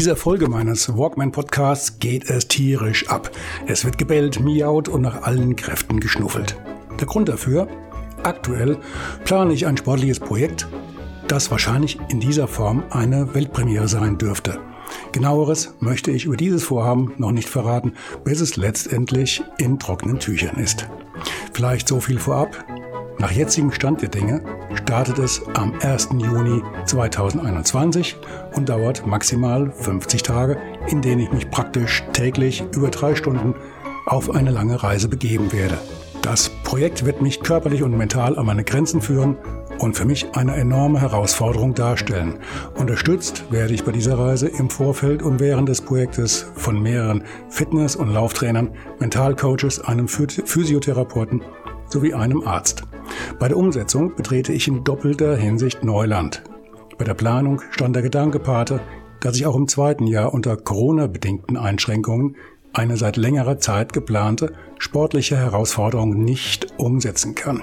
Dieser Folge meines Walkman Podcasts geht es tierisch ab. Es wird gebellt, miaut und nach allen Kräften geschnuffelt. Der Grund dafür? Aktuell plane ich ein sportliches Projekt, das wahrscheinlich in dieser Form eine Weltpremiere sein dürfte. Genaueres möchte ich über dieses Vorhaben noch nicht verraten, bis es letztendlich in trockenen Tüchern ist. Vielleicht so viel vorab. Nach jetzigem Stand der Dinge startet es am 1. Juni 2021 und dauert maximal 50 Tage, in denen ich mich praktisch täglich über drei Stunden auf eine lange Reise begeben werde. Das Projekt wird mich körperlich und mental an meine Grenzen führen und für mich eine enorme Herausforderung darstellen. Unterstützt werde ich bei dieser Reise im Vorfeld und während des Projektes von mehreren Fitness- und Lauftrainern, Mentalcoaches, einem Physiotherapeuten sowie einem Arzt. Bei der Umsetzung betrete ich in doppelter Hinsicht Neuland. Bei der Planung stand der Gedanke Pate, dass ich auch im zweiten Jahr unter Corona-bedingten Einschränkungen eine seit längerer Zeit geplante sportliche Herausforderung nicht umsetzen kann.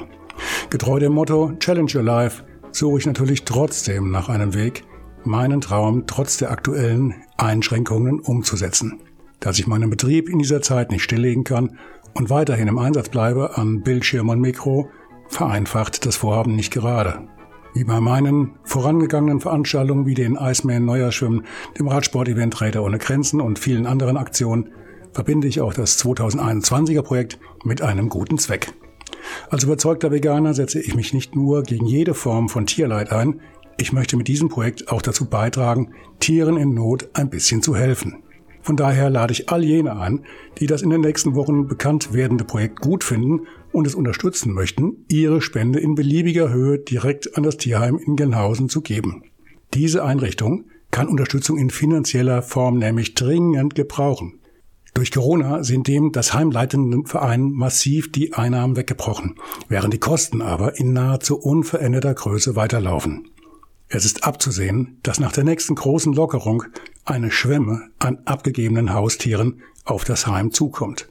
Getreu dem Motto Challenge Your Life suche ich natürlich trotzdem nach einem Weg, meinen Traum trotz der aktuellen Einschränkungen umzusetzen. Dass ich meinen Betrieb in dieser Zeit nicht stilllegen kann und weiterhin im Einsatz bleibe an Bildschirm und Mikro, vereinfacht das Vorhaben nicht gerade. Wie bei meinen vorangegangenen Veranstaltungen wie den Iceman Neuerschwimmen, dem Radsport-Event Räder ohne Grenzen und vielen anderen Aktionen verbinde ich auch das 2021er Projekt mit einem guten Zweck. Als überzeugter Veganer setze ich mich nicht nur gegen jede Form von Tierleid ein, ich möchte mit diesem Projekt auch dazu beitragen, Tieren in Not ein bisschen zu helfen. Von daher lade ich all jene ein, die das in den nächsten Wochen bekannt werdende Projekt gut finden und es unterstützen möchten, ihre Spende in beliebiger Höhe direkt an das Tierheim in Gelnhausen zu geben. Diese Einrichtung kann Unterstützung in finanzieller Form nämlich dringend gebrauchen. Durch Corona sind dem das heimleitenden Verein massiv die Einnahmen weggebrochen, während die Kosten aber in nahezu unveränderter Größe weiterlaufen. Es ist abzusehen, dass nach der nächsten großen Lockerung eine Schwemme an abgegebenen Haustieren auf das Heim zukommt.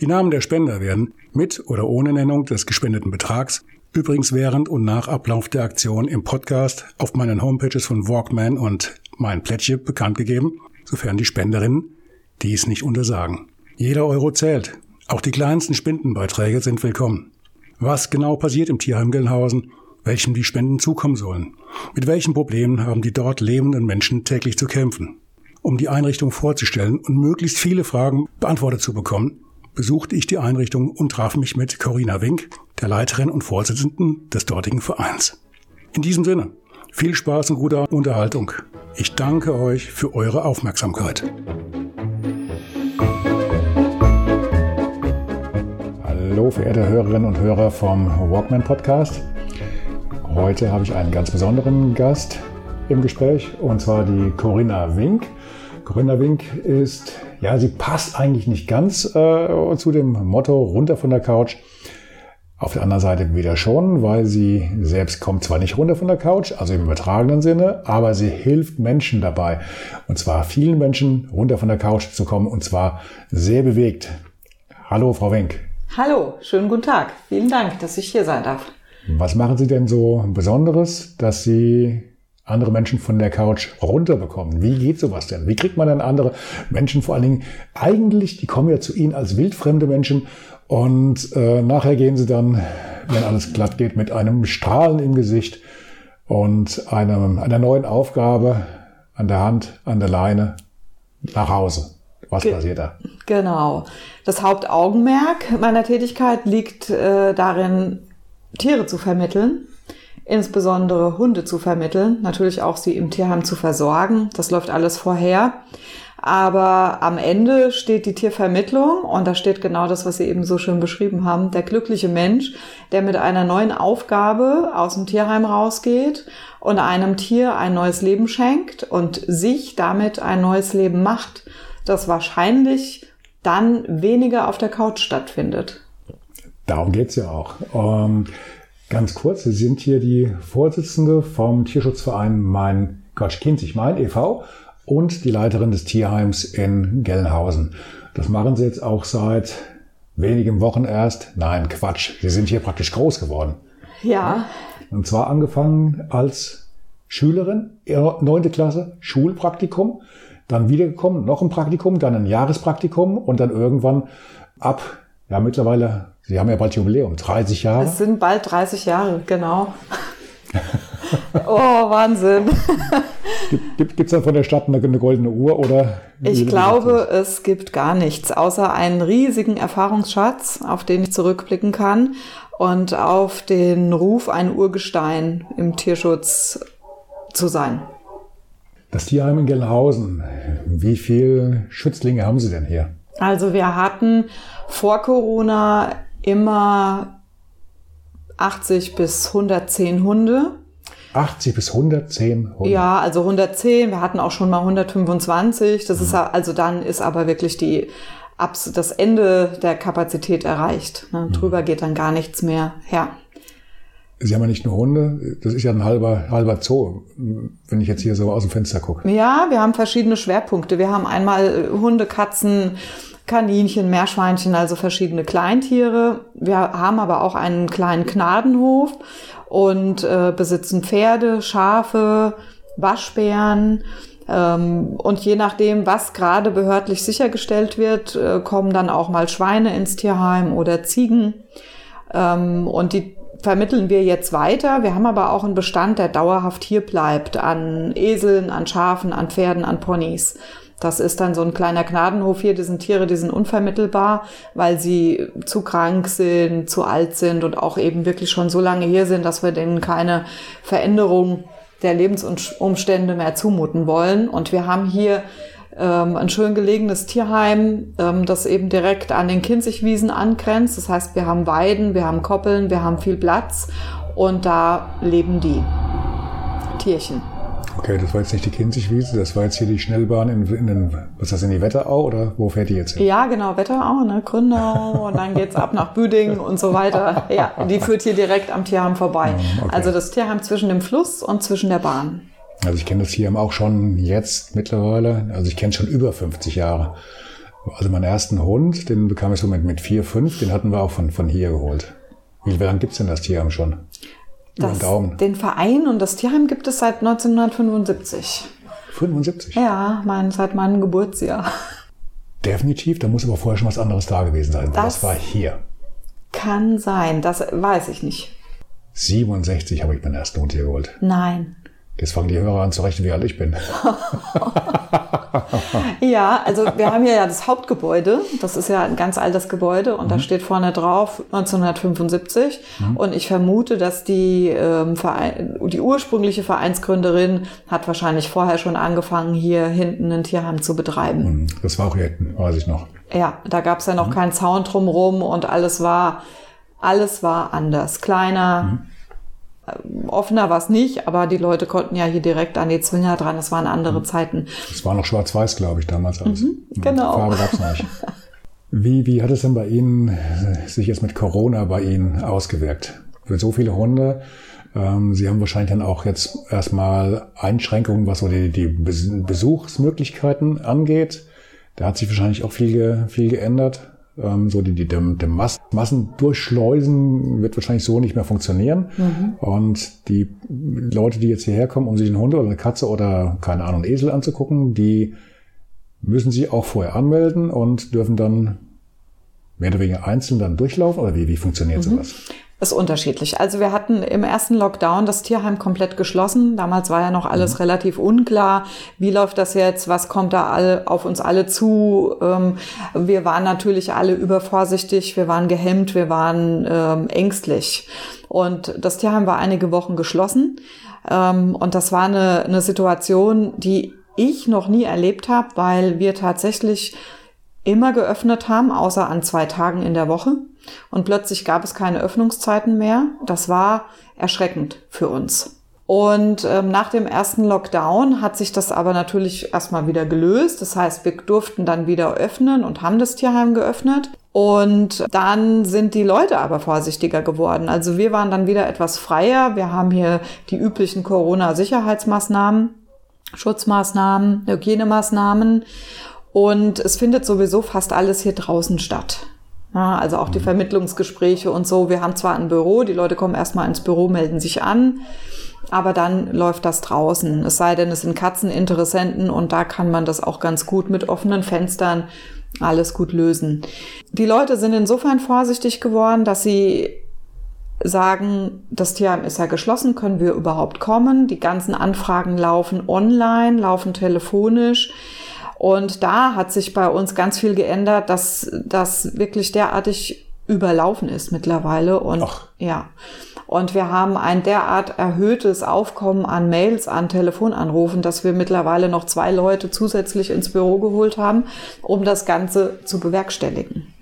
Die Namen der Spender werden mit oder ohne Nennung des gespendeten Betrags übrigens während und nach Ablauf der Aktion im Podcast auf meinen Homepages von Walkman und mein Plättchen bekannt gegeben, sofern die Spenderinnen dies nicht untersagen. Jeder Euro zählt. Auch die kleinsten Spendenbeiträge sind willkommen. Was genau passiert im Tierheim Gelnhausen welchem die Spenden zukommen sollen. Mit welchen Problemen haben die dort lebenden Menschen täglich zu kämpfen? Um die Einrichtung vorzustellen und möglichst viele Fragen beantwortet zu bekommen, besuchte ich die Einrichtung und traf mich mit Corinna Wink, der Leiterin und Vorsitzenden des dortigen Vereins. In diesem Sinne, viel Spaß und gute Unterhaltung. Ich danke euch für eure Aufmerksamkeit. Hallo, verehrte Hörerinnen und Hörer vom Walkman Podcast. Heute habe ich einen ganz besonderen Gast im Gespräch und zwar die Corinna Wink. Corinna Wink ist, ja, sie passt eigentlich nicht ganz äh, zu dem Motto runter von der Couch. Auf der anderen Seite wieder schon, weil sie selbst kommt zwar nicht runter von der Couch, also im übertragenen Sinne, aber sie hilft Menschen dabei. Und zwar vielen Menschen runter von der Couch zu kommen und zwar sehr bewegt. Hallo, Frau Wenk. Hallo, schönen guten Tag. Vielen Dank, dass ich hier sein darf. Was machen Sie denn so Besonderes, dass Sie andere Menschen von der Couch runterbekommen? Wie geht sowas denn? Wie kriegt man dann andere Menschen, vor allen Dingen eigentlich, die kommen ja zu Ihnen als wildfremde Menschen und äh, nachher gehen sie dann, wenn alles glatt geht, mit einem Strahlen im Gesicht und einem, einer neuen Aufgabe an der Hand, an der Leine nach Hause. Was Ge passiert da? Genau. Das Hauptaugenmerk meiner Tätigkeit liegt äh, darin, Tiere zu vermitteln, insbesondere Hunde zu vermitteln, natürlich auch sie im Tierheim zu versorgen. Das läuft alles vorher. Aber am Ende steht die Tiervermittlung und da steht genau das, was Sie eben so schön beschrieben haben. Der glückliche Mensch, der mit einer neuen Aufgabe aus dem Tierheim rausgeht und einem Tier ein neues Leben schenkt und sich damit ein neues Leben macht, das wahrscheinlich dann weniger auf der Couch stattfindet. Darum geht's ja auch. Ähm, ganz kurz, Sie sind hier die Vorsitzende vom Tierschutzverein Mein Quatsch, Kind sich mein e.V. und die Leiterin des Tierheims in Gelnhausen. Das machen Sie jetzt auch seit wenigen Wochen erst. Nein, Quatsch. Sie sind hier praktisch groß geworden. Ja. Und zwar angefangen als Schülerin, neunte Klasse, Schulpraktikum, dann wiedergekommen, noch ein Praktikum, dann ein Jahrespraktikum und dann irgendwann ab, ja mittlerweile, Sie haben ja bald Jubiläum, 30 Jahre. Es sind bald 30 Jahre, genau. oh, Wahnsinn. Gibt es dann von der Stadt eine, eine goldene Uhr oder? Ich glaube, es gibt gar nichts, außer einen riesigen Erfahrungsschatz, auf den ich zurückblicken kann und auf den Ruf, ein Urgestein im Tierschutz zu sein. Das Tierheim in Gelnhausen, wie viele Schützlinge haben Sie denn hier? Also wir hatten vor Corona immer 80 bis 110 Hunde. 80 bis 110 Hunde. Ja, also 110. Wir hatten auch schon mal 125. Das mhm. ist also dann ist aber wirklich die das Ende der Kapazität erreicht. Ne? Mhm. Drüber geht dann gar nichts mehr. Ja. Sie haben ja nicht nur Hunde, das ist ja ein halber, halber Zoo, wenn ich jetzt hier so aus dem Fenster gucke. Ja, wir haben verschiedene Schwerpunkte. Wir haben einmal Hunde, Katzen, Kaninchen, Meerschweinchen, also verschiedene Kleintiere. Wir haben aber auch einen kleinen Gnadenhof und äh, besitzen Pferde, Schafe, Waschbären. Ähm, und je nachdem, was gerade behördlich sichergestellt wird, äh, kommen dann auch mal Schweine ins Tierheim oder Ziegen. Ähm, und die vermitteln wir jetzt weiter. Wir haben aber auch einen Bestand, der dauerhaft hier bleibt, an Eseln, an Schafen, an Pferden, an Ponys. Das ist dann so ein kleiner Gnadenhof hier. Die sind Tiere, die sind unvermittelbar, weil sie zu krank sind, zu alt sind und auch eben wirklich schon so lange hier sind, dass wir denen keine Veränderung der Lebensumstände mehr zumuten wollen. Und wir haben hier ähm, ein schön gelegenes Tierheim, ähm, das eben direkt an den Kinzigwiesen angrenzt. Das heißt, wir haben Weiden, wir haben Koppeln, wir haben viel Platz und da leben die Tierchen. Okay, das war jetzt nicht die Kinzigwiese, das war jetzt hier die Schnellbahn in, in den, was ist das, in die Wetterau oder wo fährt die jetzt hin? Ja, genau, Wetterau, ne, Grünau und dann geht's ab nach Büdingen und so weiter. Ja, die führt hier direkt am Tierheim vorbei. Ah, okay. Also das Tierheim zwischen dem Fluss und zwischen der Bahn. Also ich kenne das Tierheim auch schon jetzt mittlerweile, also ich kenne es schon über 50 Jahre. Also meinen ersten Hund, den bekam ich so mit, mit vier, fünf, den hatten wir auch von, von hier geholt. Wie lange gibt's denn das Tierheim schon? Das, den Verein und das Tierheim gibt es seit 1975. 75? Ja, mein, seit meinem Geburtsjahr. Definitiv, da muss aber vorher schon was anderes da gewesen sein. Das, das war hier. Kann sein, das weiß ich nicht. 67 habe ich meinen ersten Hund hier geholt. Nein. Jetzt fangen die Hörer an zu rechnen, wie alt ich bin. ja, also wir haben hier ja das Hauptgebäude. Das ist ja ein ganz altes Gebäude und mhm. da steht vorne drauf 1975. Mhm. Und ich vermute, dass die, ähm, Verein, die ursprüngliche Vereinsgründerin hat wahrscheinlich vorher schon angefangen, hier hinten ein Tierheim zu betreiben. Mhm. Das war auch hier hinten, weiß ich noch. Ja, da gab es ja noch mhm. keinen Zaun drumrum und alles war, alles war anders. Kleiner mhm. Offener war es nicht, aber die Leute konnten ja hier direkt an die Zwinger dran. Das waren andere mhm. Zeiten. Es war noch schwarz-weiß, glaube ich, damals alles. Mhm, genau. Farbe gab es nicht. Wie, wie hat es denn bei Ihnen äh, sich jetzt mit Corona bei Ihnen ausgewirkt? Für so viele Hunde. Ähm, Sie haben wahrscheinlich dann auch jetzt erstmal Einschränkungen, was so die, die Besuchsmöglichkeiten angeht. Da hat sich wahrscheinlich auch viel, viel geändert. Ähm, so die, die, der, der Mass, Massendurchschleusen wird wahrscheinlich so nicht mehr funktionieren. Mhm. Und die Leute, die jetzt hierher kommen, um sich einen Hund oder eine Katze oder keine Ahnung, einen Esel anzugucken, die müssen sich auch vorher anmelden und dürfen dann mehr oder weniger einzeln dann durchlaufen oder wie, wie funktioniert mhm. sowas? Ist unterschiedlich. Also wir hatten im ersten Lockdown das Tierheim komplett geschlossen. Damals war ja noch alles mhm. relativ unklar. Wie läuft das jetzt? Was kommt da alle, auf uns alle zu? Ähm, wir waren natürlich alle übervorsichtig. Wir waren gehemmt. Wir waren ähm, ängstlich. Und das Tierheim war einige Wochen geschlossen. Ähm, und das war eine, eine Situation, die ich noch nie erlebt habe, weil wir tatsächlich immer geöffnet haben, außer an zwei Tagen in der Woche. Und plötzlich gab es keine Öffnungszeiten mehr. Das war erschreckend für uns. Und ähm, nach dem ersten Lockdown hat sich das aber natürlich erstmal wieder gelöst. Das heißt, wir durften dann wieder öffnen und haben das Tierheim geöffnet. Und dann sind die Leute aber vorsichtiger geworden. Also wir waren dann wieder etwas freier. Wir haben hier die üblichen Corona-Sicherheitsmaßnahmen, Schutzmaßnahmen, Hygienemaßnahmen. Und es findet sowieso fast alles hier draußen statt. Ja, also auch die mhm. Vermittlungsgespräche und so. Wir haben zwar ein Büro, die Leute kommen erstmal ins Büro, melden sich an, aber dann läuft das draußen. Es sei denn, es sind Katzeninteressenten und da kann man das auch ganz gut mit offenen Fenstern alles gut lösen. Die Leute sind insofern vorsichtig geworden, dass sie sagen, das Tierheim ist ja geschlossen, können wir überhaupt kommen? Die ganzen Anfragen laufen online, laufen telefonisch. Und da hat sich bei uns ganz viel geändert, dass das wirklich derartig überlaufen ist mittlerweile. Und Ach. ja. Und wir haben ein derart erhöhtes Aufkommen an Mails, an Telefonanrufen, dass wir mittlerweile noch zwei Leute zusätzlich ins Büro geholt haben, um das Ganze zu bewerkstelligen.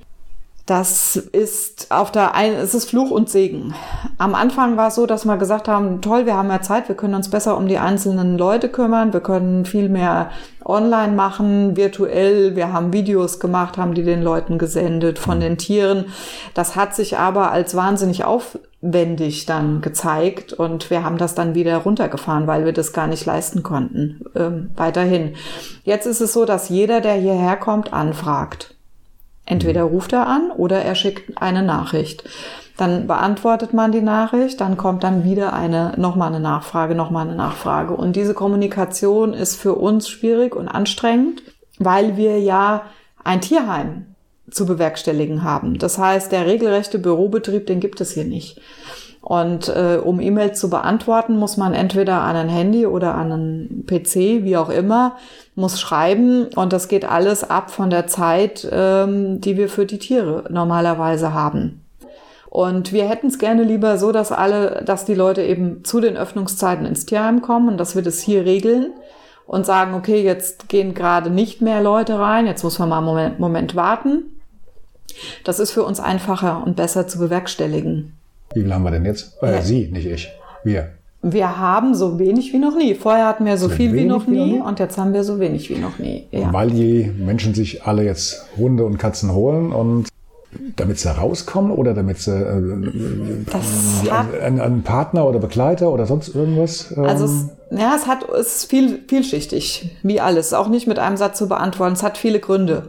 Das ist auf der einen, es ist Fluch und Segen. Am Anfang war es so, dass wir gesagt haben, toll, wir haben mehr Zeit, wir können uns besser um die einzelnen Leute kümmern, wir können viel mehr online machen, virtuell, wir haben Videos gemacht, haben die den Leuten gesendet von den Tieren. Das hat sich aber als wahnsinnig aufwendig dann gezeigt und wir haben das dann wieder runtergefahren, weil wir das gar nicht leisten konnten, ähm, weiterhin. Jetzt ist es so, dass jeder, der hierher kommt, anfragt. Entweder ruft er an oder er schickt eine Nachricht. Dann beantwortet man die Nachricht, dann kommt dann wieder eine, nochmal eine Nachfrage, nochmal eine Nachfrage. Und diese Kommunikation ist für uns schwierig und anstrengend, weil wir ja ein Tierheim zu bewerkstelligen haben. Das heißt, der regelrechte Bürobetrieb, den gibt es hier nicht. Und äh, um E-Mails zu beantworten, muss man entweder an ein Handy oder an einen PC, wie auch immer, muss schreiben. Und das geht alles ab von der Zeit, ähm, die wir für die Tiere normalerweise haben. Und wir hätten es gerne lieber so, dass alle, dass die Leute eben zu den Öffnungszeiten ins Tierheim kommen und dass wir das hier regeln und sagen, okay, jetzt gehen gerade nicht mehr Leute rein, jetzt muss man mal einen Moment, Moment warten. Das ist für uns einfacher und besser zu bewerkstelligen. Wie viel haben wir denn jetzt? Äh. Sie, nicht ich. Wir. Wir haben so wenig wie noch nie. Vorher hatten wir so, so viel wie noch nie, wie und jetzt haben wir so wenig wie noch nie. Ja. Weil die Menschen sich alle jetzt Hunde und Katzen holen und damit sie rauskommen oder damit sie äh, einen, einen, Partner oder Begleiter oder sonst irgendwas? Ähm also es, ja, es hat es ist viel vielschichtig, wie alles. Auch nicht mit einem Satz zu beantworten. Es hat viele Gründe.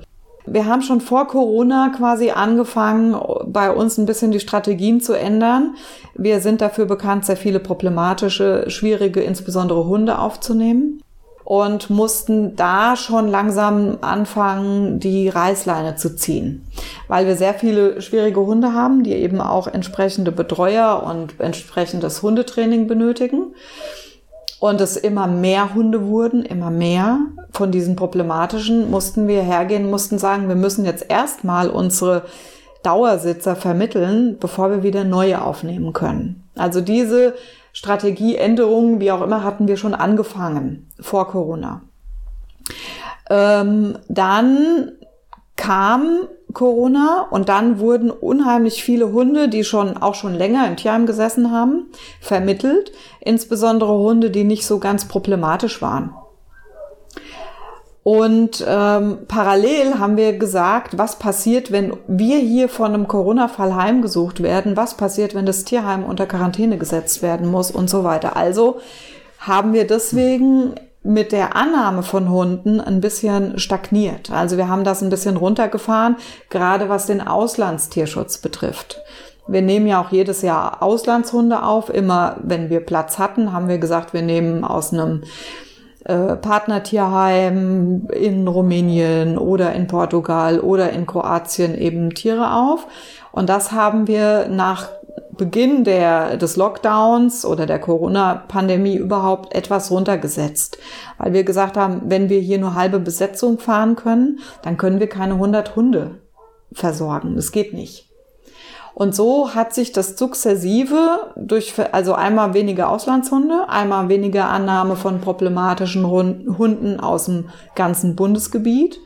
Wir haben schon vor Corona quasi angefangen, bei uns ein bisschen die Strategien zu ändern. Wir sind dafür bekannt, sehr viele problematische, schwierige, insbesondere Hunde aufzunehmen und mussten da schon langsam anfangen, die Reißleine zu ziehen, weil wir sehr viele schwierige Hunde haben, die eben auch entsprechende Betreuer und entsprechendes Hundetraining benötigen und es immer mehr Hunde wurden, immer mehr von diesen problematischen, mussten wir hergehen, mussten sagen, wir müssen jetzt erstmal unsere Dauersitzer vermitteln, bevor wir wieder neue aufnehmen können. Also diese Strategieänderungen, wie auch immer, hatten wir schon angefangen vor Corona. Ähm, dann kam Corona und dann wurden unheimlich viele Hunde, die schon auch schon länger im Tierheim gesessen haben, vermittelt, insbesondere Hunde, die nicht so ganz problematisch waren. Und ähm, parallel haben wir gesagt, was passiert, wenn wir hier von einem Corona-Fall heimgesucht werden, was passiert, wenn das Tierheim unter Quarantäne gesetzt werden muss und so weiter. Also haben wir deswegen mit der Annahme von Hunden ein bisschen stagniert. Also wir haben das ein bisschen runtergefahren, gerade was den Auslandstierschutz betrifft. Wir nehmen ja auch jedes Jahr Auslandshunde auf. Immer wenn wir Platz hatten, haben wir gesagt, wir nehmen aus einem äh, Partnertierheim in Rumänien oder in Portugal oder in Kroatien eben Tiere auf. Und das haben wir nach Beginn der, des Lockdowns oder der Corona-Pandemie überhaupt etwas runtergesetzt. Weil wir gesagt haben, wenn wir hier nur halbe Besetzung fahren können, dann können wir keine 100 Hunde versorgen. Das geht nicht. Und so hat sich das sukzessive durch, also einmal weniger Auslandshunde, einmal weniger Annahme von problematischen Hunden aus dem ganzen Bundesgebiet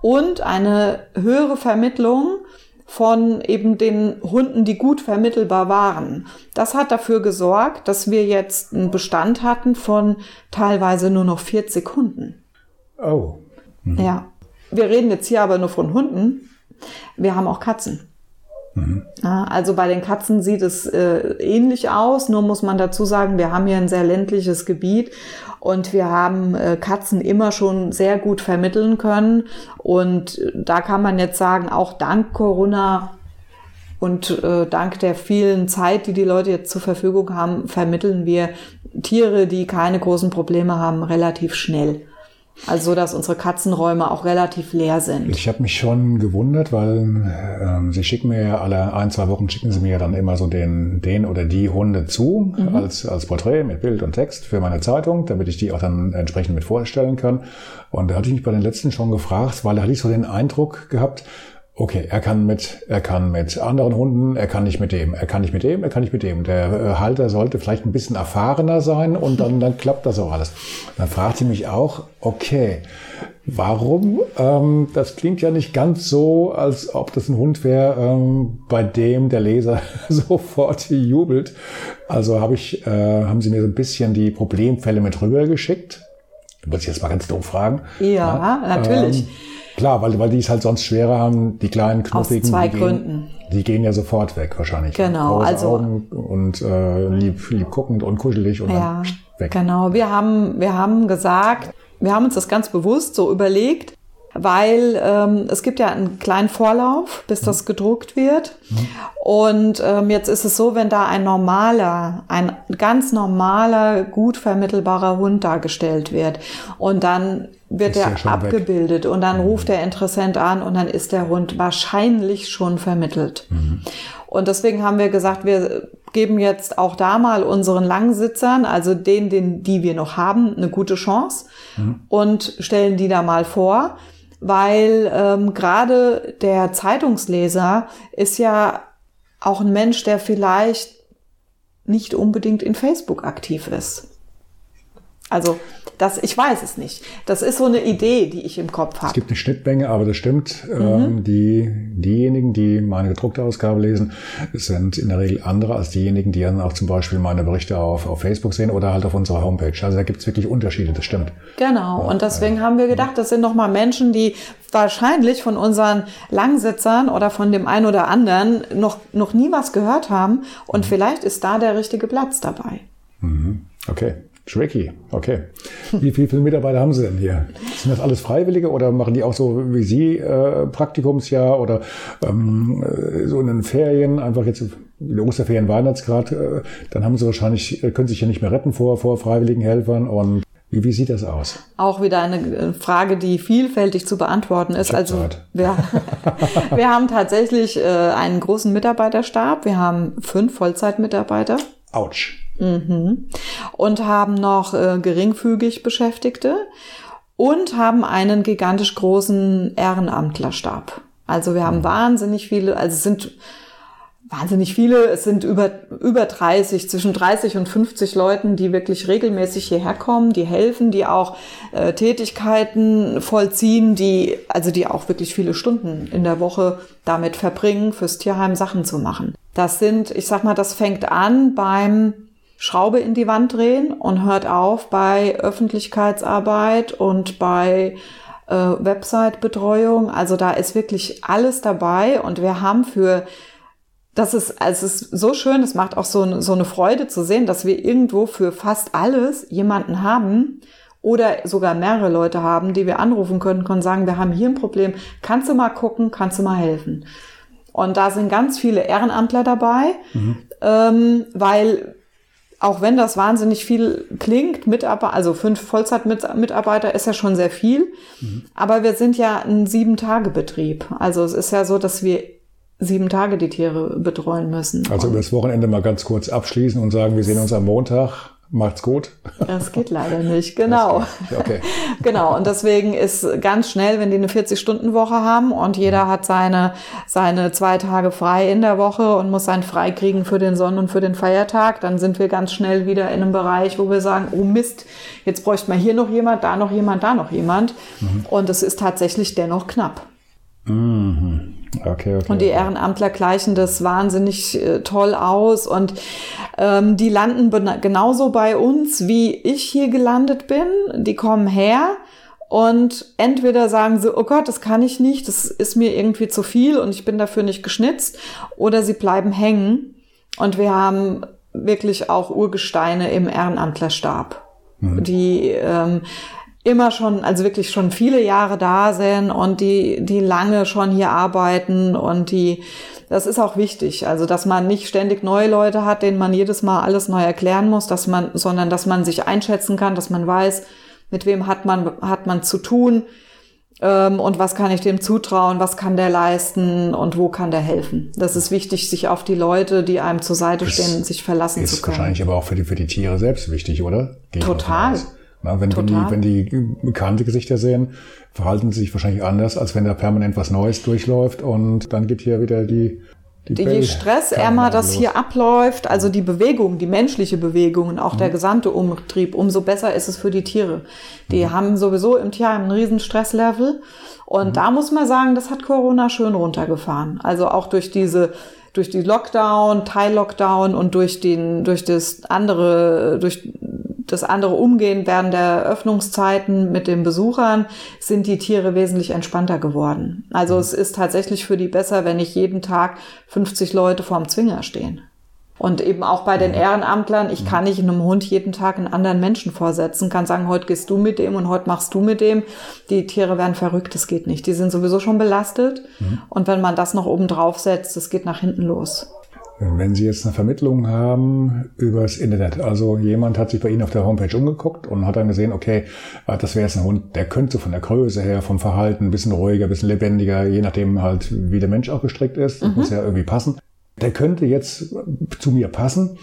und eine höhere Vermittlung von eben den Hunden, die gut vermittelbar waren. Das hat dafür gesorgt, dass wir jetzt einen Bestand hatten von teilweise nur noch 40 Hunden. Oh. Mhm. Ja. Wir reden jetzt hier aber nur von Hunden. Wir haben auch Katzen. Mhm. Also bei den Katzen sieht es äh, ähnlich aus, nur muss man dazu sagen, wir haben hier ein sehr ländliches Gebiet und wir haben äh, Katzen immer schon sehr gut vermitteln können. Und da kann man jetzt sagen, auch dank Corona und äh, dank der vielen Zeit, die die Leute jetzt zur Verfügung haben, vermitteln wir Tiere, die keine großen Probleme haben, relativ schnell. Also, dass unsere Katzenräume auch relativ leer sind. Ich habe mich schon gewundert, weil ähm, sie schicken mir ja alle ein, zwei Wochen schicken sie mir dann immer so den, den oder die Hunde zu mhm. als, als Porträt mit Bild und Text für meine Zeitung, damit ich die auch dann entsprechend mit vorstellen kann. Und da hatte ich mich bei den letzten schon gefragt, weil da hatte ich so den Eindruck gehabt, okay, er kann mit, er kann mit anderen Hunden, er kann nicht mit dem, er kann nicht mit dem, er kann nicht mit dem. Der äh, Halter sollte vielleicht ein bisschen erfahrener sein und dann, dann klappt das auch alles. Dann fragt sie mich auch, okay, warum? Ähm, das klingt ja nicht ganz so, als ob das ein Hund wäre, ähm, bei dem der Leser sofort jubelt. Also habe ich, äh, haben sie mir so ein bisschen die Problemfälle mit rübergeschickt. Muss ich jetzt mal ganz doof fragen. Ja, ja natürlich. Ähm, Klar, weil, weil die es halt sonst schwerer haben, die kleinen knuffigen. Aus zwei die Gründen. Gehen, die gehen ja sofort weg wahrscheinlich. Genau, also Augen und äh, lieb, lieb guckend und kuschelig und ja, dann weg. Genau, wir haben, wir haben gesagt, wir haben uns das ganz bewusst so überlegt, weil ähm, es gibt ja einen kleinen Vorlauf, bis das mhm. gedruckt wird. Mhm. Und ähm, jetzt ist es so, wenn da ein normaler, ein ganz normaler, gut vermittelbarer Hund dargestellt wird und dann wird er abgebildet weg. und dann mhm. ruft der Interessent an und dann ist der Hund wahrscheinlich schon vermittelt. Mhm. Und deswegen haben wir gesagt, wir geben jetzt auch da mal unseren Langsitzern, also denen, den, die wir noch haben, eine gute Chance mhm. und stellen die da mal vor weil ähm, gerade der Zeitungsleser ist ja auch ein Mensch, der vielleicht nicht unbedingt in Facebook aktiv ist. Also das, ich weiß es nicht. Das ist so eine Idee, die ich im Kopf habe. Es gibt eine Schnittmenge, aber das stimmt. Mhm. Ähm, die, diejenigen, die meine gedruckte Ausgabe lesen, sind in der Regel andere als diejenigen, die dann auch zum Beispiel meine Berichte auf, auf Facebook sehen oder halt auf unserer Homepage. Also da gibt es wirklich Unterschiede, das stimmt. Genau. Und deswegen äh, haben wir gedacht, das sind nochmal Menschen, die wahrscheinlich von unseren Langsitzern oder von dem einen oder anderen noch, noch nie was gehört haben. Und mhm. vielleicht ist da der richtige Platz dabei. Mhm. Okay. Tricky, okay. Wie, viele Mitarbeiter haben Sie denn hier? Sind das alles Freiwillige oder machen die auch so wie Sie äh, Praktikumsjahr oder ähm, äh, so in den Ferien, einfach jetzt in den Osterferien waren jetzt gerade, äh, dann haben Sie wahrscheinlich, äh, können sich ja nicht mehr retten vor, vor freiwilligen Helfern und wie, wie sieht das aus? Auch wieder eine äh, Frage, die vielfältig zu beantworten ist. Also wir, wir haben tatsächlich äh, einen großen Mitarbeiterstab. Wir haben fünf Vollzeitmitarbeiter. Autsch. Mhm. Und haben noch äh, geringfügig Beschäftigte und haben einen gigantisch großen Ehrenamtlerstab. Also wir haben mhm. wahnsinnig viele, also es sind wahnsinnig viele, es sind über, über 30, zwischen 30 und 50 Leuten, die wirklich regelmäßig hierher kommen, die helfen, die auch äh, Tätigkeiten vollziehen, die, also die auch wirklich viele Stunden in der Woche damit verbringen, fürs Tierheim Sachen zu machen. Das sind, ich sag mal, das fängt an beim Schraube in die Wand drehen und hört auf bei Öffentlichkeitsarbeit und bei äh, Website-Betreuung. Also da ist wirklich alles dabei und wir haben für das ist, also es ist so schön, es macht auch so, so eine Freude zu sehen, dass wir irgendwo für fast alles jemanden haben oder sogar mehrere Leute haben, die wir anrufen können, können sagen, wir haben hier ein Problem, kannst du mal gucken, kannst du mal helfen. Und da sind ganz viele Ehrenamtler dabei, mhm. ähm, weil auch wenn das wahnsinnig viel klingt, Mitarbeiter, also fünf Vollzeitmitarbeiter ist ja schon sehr viel, mhm. aber wir sind ja ein Sieben-Tage-Betrieb. Also es ist ja so, dass wir sieben Tage die Tiere betreuen müssen. Also über das Wochenende mal ganz kurz abschließen und sagen, wir sehen uns am Montag Macht's gut. Das geht leider nicht, genau. Okay. genau, und deswegen ist ganz schnell, wenn die eine 40-Stunden-Woche haben und jeder mhm. hat seine, seine zwei Tage frei in der Woche und muss sein frei kriegen für den Sonn- und für den Feiertag, dann sind wir ganz schnell wieder in einem Bereich, wo wir sagen, oh Mist, jetzt bräuchte man hier noch jemand, da noch jemand, da noch jemand. Mhm. Und es ist tatsächlich dennoch knapp. Mhm. Okay, okay. Und die Ehrenamtler gleichen das wahnsinnig äh, toll aus und ähm, die landen genauso bei uns, wie ich hier gelandet bin. Die kommen her und entweder sagen sie, oh Gott, das kann ich nicht, das ist mir irgendwie zu viel und ich bin dafür nicht geschnitzt, oder sie bleiben hängen. Und wir haben wirklich auch Urgesteine im Ehrenamtlerstab, mhm. die ähm, immer schon, also wirklich schon viele Jahre da sind und die, die lange schon hier arbeiten und die, das ist auch wichtig. Also, dass man nicht ständig neue Leute hat, denen man jedes Mal alles neu erklären muss, dass man, sondern dass man sich einschätzen kann, dass man weiß, mit wem hat man, hat man zu tun, ähm, und was kann ich dem zutrauen, was kann der leisten und wo kann der helfen. Das ist wichtig, sich auf die Leute, die einem zur Seite das stehen, sich verlassen zu können. Ist wahrscheinlich aber auch für die, für die Tiere selbst wichtig, oder? Geht Total. Na, wenn, wenn, die, wenn die bekannte Gesichter sehen, verhalten sie sich wahrscheinlich anders, als wenn da permanent was Neues durchläuft und dann gibt hier wieder die die je stressärmer das hier abläuft, also die Bewegung, die menschliche Bewegung und auch mhm. der gesamte Umtrieb, umso besser ist es für die Tiere. Die mhm. haben sowieso im Tierheim einen riesen Stresslevel. Und mhm. da muss man sagen, das hat Corona schön runtergefahren. Also auch durch diese durch die Lockdown, Teil-Lockdown und durch den, durch das andere, durch das andere Umgehen während der Öffnungszeiten mit den Besuchern sind die Tiere wesentlich entspannter geworden. Also mhm. es ist tatsächlich für die besser, wenn nicht jeden Tag 50 Leute vorm Zwinger stehen. Und eben auch bei den mhm. Ehrenamtlern, ich mhm. kann nicht einem Hund jeden Tag einen anderen Menschen vorsetzen, kann sagen, heute gehst du mit dem und heute machst du mit dem. Die Tiere werden verrückt, das geht nicht. Die sind sowieso schon belastet. Mhm. Und wenn man das noch oben drauf setzt, das geht nach hinten los. Wenn Sie jetzt eine Vermittlung haben übers Internet, also jemand hat sich bei Ihnen auf der Homepage umgeguckt und hat dann gesehen, okay, äh, das wäre jetzt ein Hund, der könnte von der Größe her, vom Verhalten ein bisschen ruhiger, ein bisschen lebendiger, je nachdem halt, wie der Mensch auch gestrickt ist, das mhm. muss ja irgendwie passen. Der könnte jetzt zu mir passen,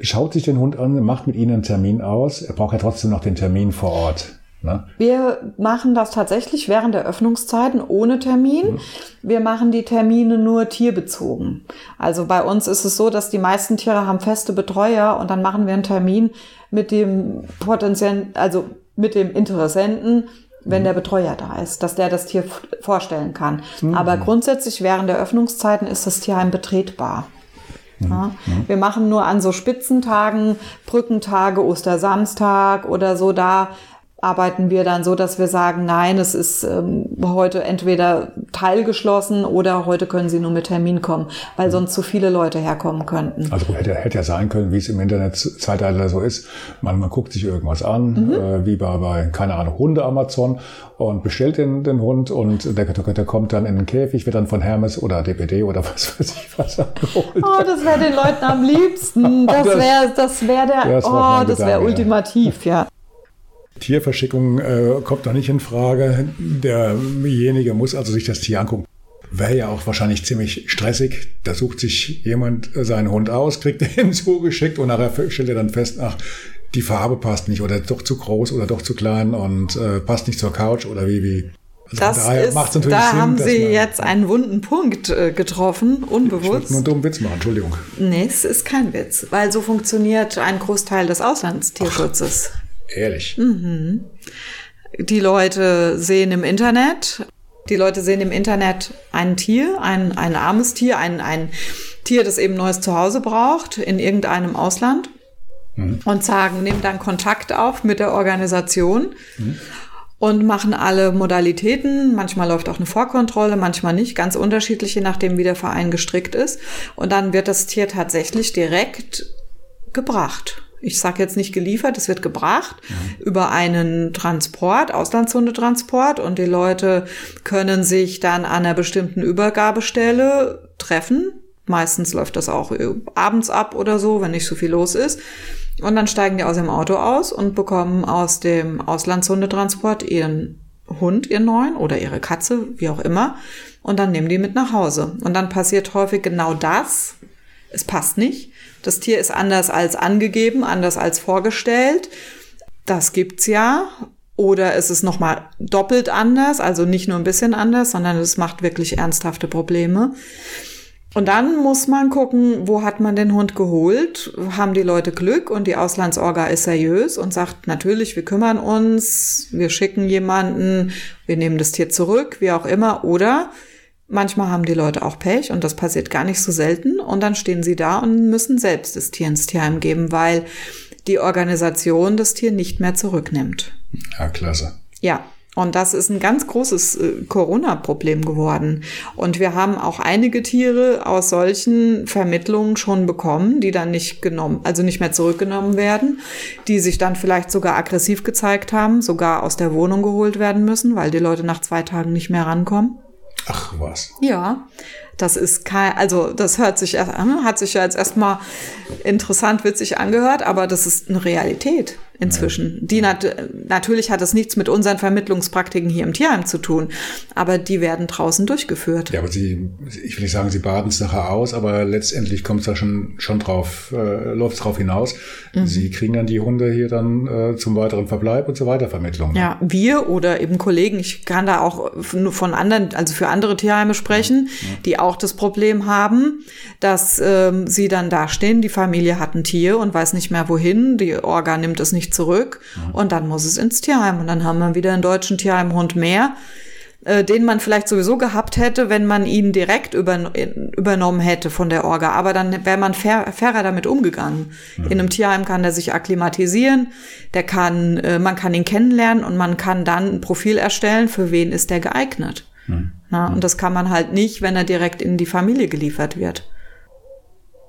schaut sich den Hund an, macht mit Ihnen einen Termin aus, er braucht ja trotzdem noch den Termin vor Ort. Ne? Wir machen das tatsächlich während der Öffnungszeiten ohne Termin. Mhm. Wir machen die Termine nur tierbezogen. Also bei uns ist es so, dass die meisten Tiere haben feste Betreuer und dann machen wir einen Termin mit dem potenziellen, also mit dem Interessenten, wenn mhm. der Betreuer da ist, dass der das Tier vorstellen kann. Mhm. Aber grundsätzlich während der Öffnungszeiten ist das Tierheim betretbar. Mhm. Ja. Wir machen nur an so Spitzentagen, Brückentage, Ostersamstag oder so, da arbeiten wir dann so, dass wir sagen, nein, es ist ähm, heute entweder teilgeschlossen oder heute können Sie nur mit Termin kommen, weil sonst zu viele Leute herkommen könnten. Also hätte, hätte ja sein können, wie es im Internet Zeitalter so ist. Man, man guckt sich irgendwas an, mhm. äh, wie bei, bei, keine Ahnung, Hunde Amazon und bestellt den, den Hund und der, der kommt dann in den Käfig, wird dann von Hermes oder DPD oder was weiß ich was abgeholt. Oh, das wäre den Leuten am liebsten. Das wäre das wär der, oh, das wäre ultimativ, ja. Tierverschickung äh, kommt da nicht in Frage. Derjenige muss also sich das Tier angucken. Wäre ja auch wahrscheinlich ziemlich stressig. Da sucht sich jemand seinen Hund aus, kriegt den zugeschickt und nachher stellt er dann fest, ach, die Farbe passt nicht oder doch zu groß oder doch zu klein und äh, passt nicht zur Couch oder wie, wie. Also das ist, da Sinn, haben Sie jetzt einen wunden Punkt äh, getroffen, unbewusst. Ich wollte nur einen dummen Witz machen, Entschuldigung. Nee, es ist kein Witz, weil so funktioniert ein Großteil des Auslandstierschutzes. Ach. Ehrlich. Mhm. Die Leute sehen im Internet, die Leute sehen im Internet ein Tier, ein, ein armes Tier, ein, ein Tier, das eben neues Zuhause braucht in irgendeinem Ausland mhm. und sagen, nehmen dann Kontakt auf mit der Organisation. Mhm. Und machen alle Modalitäten. Manchmal läuft auch eine Vorkontrolle, manchmal nicht. Ganz unterschiedlich, je nachdem, wie der Verein gestrickt ist. Und dann wird das Tier tatsächlich direkt gebracht ich sage jetzt nicht geliefert, es wird gebracht mhm. über einen Transport, Auslandshundetransport und die Leute können sich dann an einer bestimmten Übergabestelle treffen. Meistens läuft das auch abends ab oder so, wenn nicht so viel los ist. Und dann steigen die aus dem Auto aus und bekommen aus dem Auslandshundetransport ihren Hund, ihren neuen oder ihre Katze, wie auch immer. Und dann nehmen die mit nach Hause. Und dann passiert häufig genau das. Es passt nicht das Tier ist anders als angegeben, anders als vorgestellt. Das gibt's ja. Oder es ist nochmal doppelt anders, also nicht nur ein bisschen anders, sondern es macht wirklich ernsthafte Probleme. Und dann muss man gucken, wo hat man den Hund geholt? Haben die Leute Glück und die Auslandsorga ist seriös und sagt, natürlich, wir kümmern uns, wir schicken jemanden, wir nehmen das Tier zurück, wie auch immer. Oder Manchmal haben die Leute auch Pech und das passiert gar nicht so selten. Und dann stehen sie da und müssen selbst das Tier ins Tierheim geben, weil die Organisation das Tier nicht mehr zurücknimmt. Ja, klasse. Ja, und das ist ein ganz großes äh, Corona-Problem geworden. Und wir haben auch einige Tiere aus solchen Vermittlungen schon bekommen, die dann nicht genommen, also nicht mehr zurückgenommen werden, die sich dann vielleicht sogar aggressiv gezeigt haben, sogar aus der Wohnung geholt werden müssen, weil die Leute nach zwei Tagen nicht mehr rankommen. Ach was. Ja, das ist kein, also das hört sich, hat sich ja jetzt erstmal interessant, witzig angehört, aber das ist eine Realität inzwischen. Ja. Die nat natürlich hat es nichts mit unseren Vermittlungspraktiken hier im Tierheim zu tun, aber die werden draußen durchgeführt. Ja, aber Sie, ich will nicht sagen, Sie baden es nachher aus, aber letztendlich kommt es da schon, schon drauf, äh, läuft es drauf hinaus. Mhm. Sie kriegen dann die Hunde hier dann äh, zum weiteren Verbleib und zur Weitervermittlung. Ne? Ja, wir oder eben Kollegen, ich kann da auch nur von anderen, also für andere Tierheime sprechen, ja. Ja. die auch das Problem haben, dass ähm, sie dann dastehen, die Familie hat ein Tier und weiß nicht mehr wohin, die Orga nimmt es nicht nicht zurück mhm. und dann muss es ins Tierheim und dann haben wir wieder einen deutschen Tierheimhund mehr, äh, den man vielleicht sowieso gehabt hätte, wenn man ihn direkt über, übernommen hätte von der Orga. Aber dann wäre man fair, fairer damit umgegangen. Mhm. In einem Tierheim kann der sich akklimatisieren, der kann, äh, man kann ihn kennenlernen und man kann dann ein Profil erstellen, für wen ist der geeignet. Mhm. Na, und das kann man halt nicht, wenn er direkt in die Familie geliefert wird.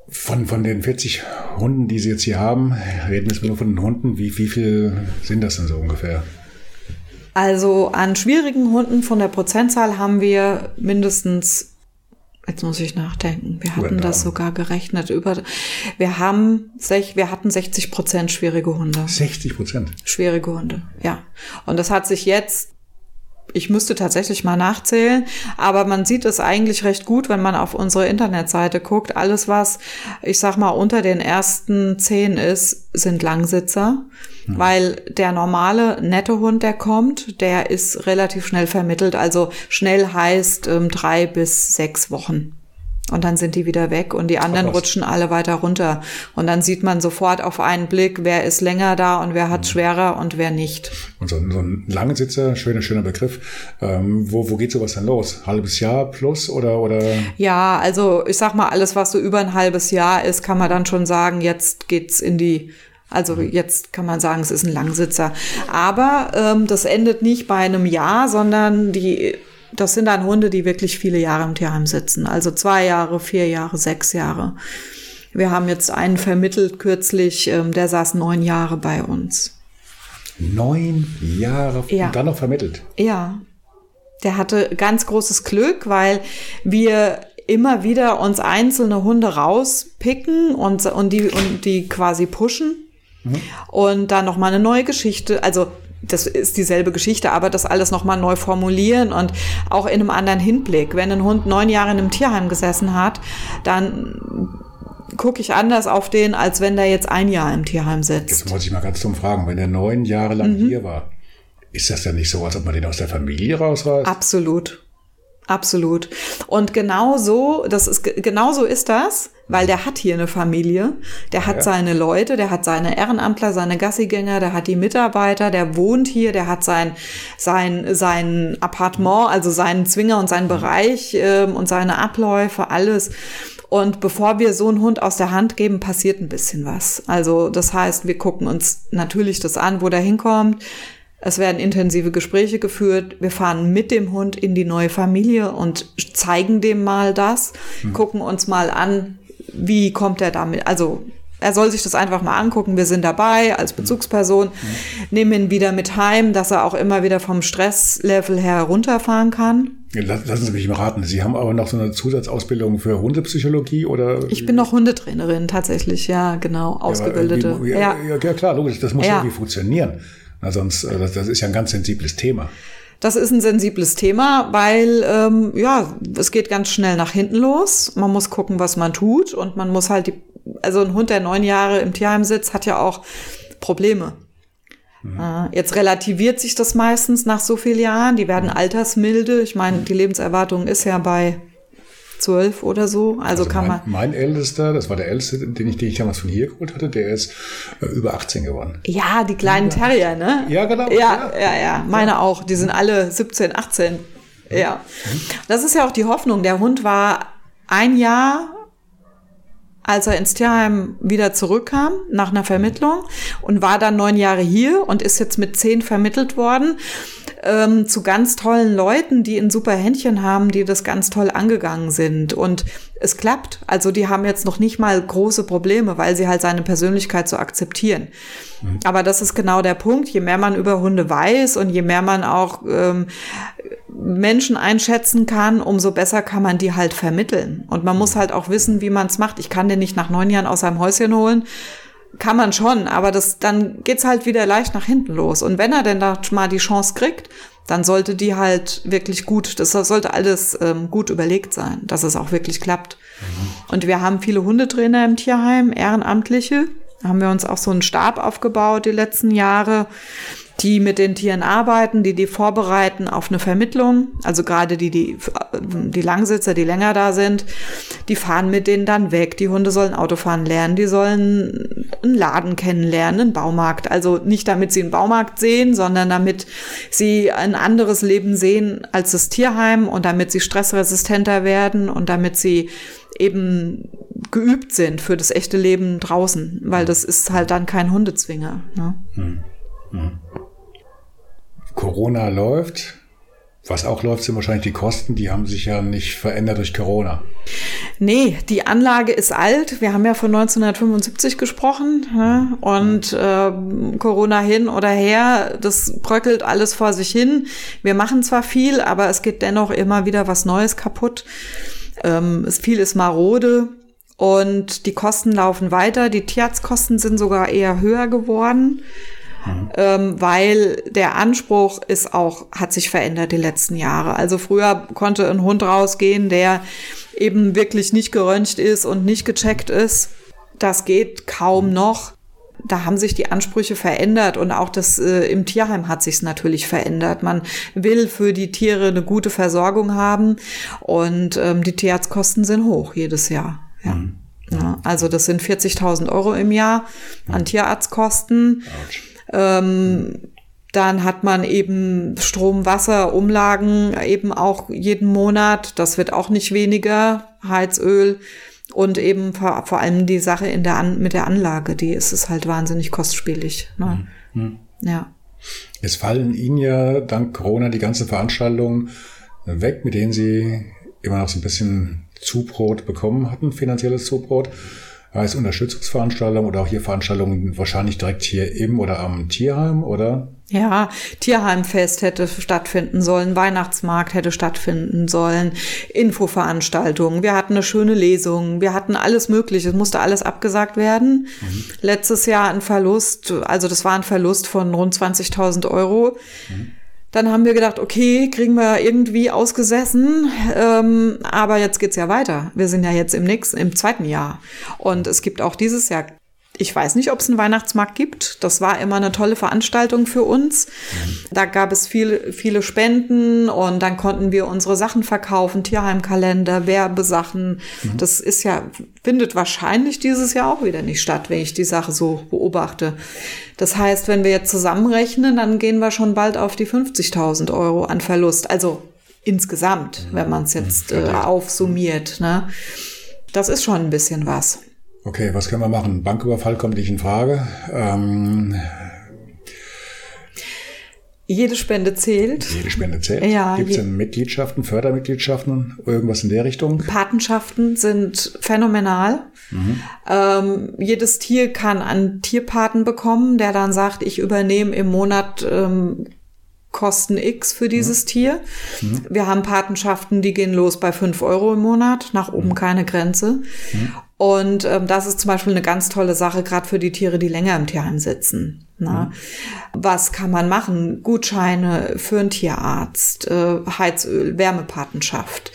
Von, von den 40 Hunden, die Sie jetzt hier haben, reden wir nur von den Hunden. Wie, wie viel sind das denn so ungefähr? Also an schwierigen Hunden von der Prozentzahl haben wir mindestens, jetzt muss ich nachdenken, wir hatten das sogar gerechnet über, wir haben, wir hatten 60 Prozent schwierige Hunde. 60 Prozent? Schwierige Hunde, ja. Und das hat sich jetzt ich müsste tatsächlich mal nachzählen, aber man sieht es eigentlich recht gut, wenn man auf unsere Internetseite guckt. Alles, was ich sag mal unter den ersten zehn ist, sind Langsitzer, mhm. weil der normale nette Hund, der kommt, der ist relativ schnell vermittelt. Also schnell heißt ähm, drei bis sechs Wochen. Und dann sind die wieder weg und die anderen rutschen alle weiter runter. Und dann sieht man sofort auf einen Blick, wer ist länger da und wer hat mhm. schwerer und wer nicht. Und so, so ein Langsitzer, schöner, schöner Begriff. Ähm, wo, wo geht sowas dann los? Halbes Jahr plus oder, oder? Ja, also ich sag mal, alles, was so über ein halbes Jahr ist, kann man dann schon sagen, jetzt geht's in die also mhm. jetzt kann man sagen, es ist ein Langsitzer. Aber ähm, das endet nicht bei einem Jahr, sondern die das sind dann Hunde, die wirklich viele Jahre im Tierheim sitzen. Also zwei Jahre, vier Jahre, sechs Jahre. Wir haben jetzt einen vermittelt kürzlich, ähm, der saß neun Jahre bei uns. Neun Jahre ja. und dann noch vermittelt. Ja. Der hatte ganz großes Glück, weil wir immer wieder uns einzelne Hunde rauspicken und, und, die, und die quasi pushen. Mhm. Und dann noch mal eine neue Geschichte. Also das ist dieselbe Geschichte, aber das alles nochmal neu formulieren und auch in einem anderen Hinblick. Wenn ein Hund neun Jahre in einem Tierheim gesessen hat, dann gucke ich anders auf den, als wenn der jetzt ein Jahr im Tierheim sitzt. Jetzt muss ich mal ganz dumm fragen, wenn der neun Jahre lang mhm. hier war, ist das dann nicht so, als ob man den aus der Familie rausreißt? Absolut. Absolut. Und genau so, das ist, genau so ist das, weil der hat hier eine Familie, der hat ja. seine Leute, der hat seine Ehrenamtler, seine Gassigänger, der hat die Mitarbeiter, der wohnt hier, der hat sein, sein, sein Appartement, also seinen Zwinger und seinen Bereich ähm, und seine Abläufe, alles. Und bevor wir so einen Hund aus der Hand geben, passiert ein bisschen was. Also das heißt, wir gucken uns natürlich das an, wo der hinkommt es werden intensive Gespräche geführt. Wir fahren mit dem Hund in die neue Familie und zeigen dem mal das, mhm. gucken uns mal an, wie kommt er damit, also er soll sich das einfach mal angucken. Wir sind dabei als hm. Bezugsperson, mhm. nehmen ihn wieder mit heim, dass er auch immer wieder vom Stresslevel her runterfahren kann. Lassen Sie mich mal raten. Sie haben aber noch so eine Zusatzausbildung für Hundepsychologie oder? Ich bin noch Hundetrainerin tatsächlich, ja, genau, ausgebildete. Ja, ja. ja, ja klar, logisch. Das muss irgendwie funktionieren. Na, sonst, äh, das, das ist ja ein ganz sensibles Thema. Das ist ein sensibles Thema, weil ähm, ja, es geht ganz schnell nach hinten los. Man muss gucken, was man tut und man muss halt die, also ein Hund, der neun Jahre im Tierheim sitzt, hat ja auch Probleme. Mhm. Äh, jetzt relativiert sich das meistens nach so vielen Jahren. Die werden altersmilde. Ich meine, die Lebenserwartung ist ja bei zwölf oder so. Also, also kann mein, man. Mein Ältester, das war der Älteste, den ich, den ich damals von hier geholt hatte, der ist äh, über 18 geworden. Ja, die kleinen Terrier, ne? Ja, genau. Ja, ja, ja. ja. Meine ja. auch. Die sind alle 17, 18. Ja. Das ist ja auch die Hoffnung. Der Hund war ein Jahr als er ins Tierheim wieder zurückkam nach einer Vermittlung und war dann neun Jahre hier und ist jetzt mit zehn vermittelt worden ähm, zu ganz tollen Leuten, die ein super Händchen haben, die das ganz toll angegangen sind. Und es klappt. Also die haben jetzt noch nicht mal große Probleme, weil sie halt seine Persönlichkeit so akzeptieren. Mhm. Aber das ist genau der Punkt. Je mehr man über Hunde weiß und je mehr man auch ähm, Menschen einschätzen kann, umso besser kann man die halt vermitteln. Und man muss halt auch wissen, wie man es macht. Ich kann den nicht nach neun Jahren aus seinem Häuschen holen. Kann man schon, aber das, dann geht's halt wieder leicht nach hinten los. Und wenn er denn da mal die Chance kriegt, dann sollte die halt wirklich gut, das sollte alles ähm, gut überlegt sein, dass es auch wirklich klappt. Mhm. Und wir haben viele Hundetrainer im Tierheim, Ehrenamtliche. Da haben wir uns auch so einen Stab aufgebaut die letzten Jahre die mit den Tieren arbeiten, die die vorbereiten auf eine Vermittlung. Also gerade die, die, die Langsitzer, die länger da sind, die fahren mit denen dann weg. Die Hunde sollen Autofahren lernen, die sollen einen Laden kennenlernen, einen Baumarkt. Also nicht damit sie einen Baumarkt sehen, sondern damit sie ein anderes Leben sehen als das Tierheim und damit sie stressresistenter werden und damit sie eben geübt sind für das echte Leben draußen, weil das ist halt dann kein Hundezwinger. Ne? Hm. Hm. Corona läuft. Was auch läuft, sind wahrscheinlich die Kosten. Die haben sich ja nicht verändert durch Corona. Nee, die Anlage ist alt. Wir haben ja von 1975 gesprochen. Ne? Und äh, Corona hin oder her, das bröckelt alles vor sich hin. Wir machen zwar viel, aber es geht dennoch immer wieder was Neues kaputt. Ähm, es, viel ist marode. Und die Kosten laufen weiter. Die Tierarztkosten sind sogar eher höher geworden mhm. ähm, weil der Anspruch ist auch, hat sich verändert die letzten Jahre. Also früher konnte ein Hund rausgehen, der eben wirklich nicht geröntgt ist und nicht gecheckt ist. Das geht kaum noch. Da haben sich die Ansprüche verändert und auch das äh, im Tierheim hat sich natürlich verändert. Man will für die Tiere eine gute Versorgung haben und ähm, die Tierarztkosten sind hoch jedes Jahr. Ja. Mhm. Ja, also das sind 40.000 Euro im Jahr an Tierarztkosten. Ouch. Ähm, dann hat man eben Strom, Wasser, Umlagen eben auch jeden Monat. Das wird auch nicht weniger. Heizöl und eben vor, vor allem die Sache in der An mit der Anlage, die ist es halt wahnsinnig kostspielig. Ne? Mhm. Ja. Es fallen Ihnen ja dank Corona die ganzen Veranstaltungen weg, mit denen Sie immer noch so ein bisschen Zubrot bekommen hatten, finanzielles Zubrot als Unterstützungsveranstaltung oder auch hier Veranstaltungen wahrscheinlich direkt hier im oder am Tierheim, oder? Ja, Tierheimfest hätte stattfinden sollen, Weihnachtsmarkt hätte stattfinden sollen, Infoveranstaltungen, wir hatten eine schöne Lesung, wir hatten alles Mögliche, es musste alles abgesagt werden. Mhm. Letztes Jahr ein Verlust, also das war ein Verlust von rund 20.000 Euro. Mhm. Dann haben wir gedacht, okay, kriegen wir irgendwie ausgesessen, ähm, aber jetzt geht's ja weiter. Wir sind ja jetzt im nächsten, im zweiten Jahr. Und es gibt auch dieses Jahr ich weiß nicht, ob es einen Weihnachtsmarkt gibt. Das war immer eine tolle Veranstaltung für uns. Da gab es viele, viele Spenden und dann konnten wir unsere Sachen verkaufen, Tierheimkalender, Werbesachen. Mhm. Das ist ja, findet wahrscheinlich dieses Jahr auch wieder nicht statt, wenn ich die Sache so beobachte. Das heißt, wenn wir jetzt zusammenrechnen, dann gehen wir schon bald auf die 50.000 Euro an Verlust. Also insgesamt, wenn man es jetzt äh, aufsummiert. Ne? Das ist schon ein bisschen was. Okay, was können wir machen? Banküberfall kommt nicht in Frage. Ähm, jede Spende zählt. Jede Spende zählt. Ja, Gibt es denn Mitgliedschaften, Fördermitgliedschaften, irgendwas in der Richtung? Patenschaften sind phänomenal. Mhm. Ähm, jedes Tier kann einen Tierpaten bekommen, der dann sagt, ich übernehme im Monat ähm, Kosten X für dieses mhm. Tier. Mhm. Wir haben Patenschaften, die gehen los bei fünf Euro im Monat, nach oben mhm. keine Grenze. Und ähm, das ist zum Beispiel eine ganz tolle Sache, gerade für die Tiere, die länger im Tierheim sitzen. Na? Mhm. Was kann man machen? Gutscheine für einen Tierarzt, äh, Heizöl, Wärmepatenschaft.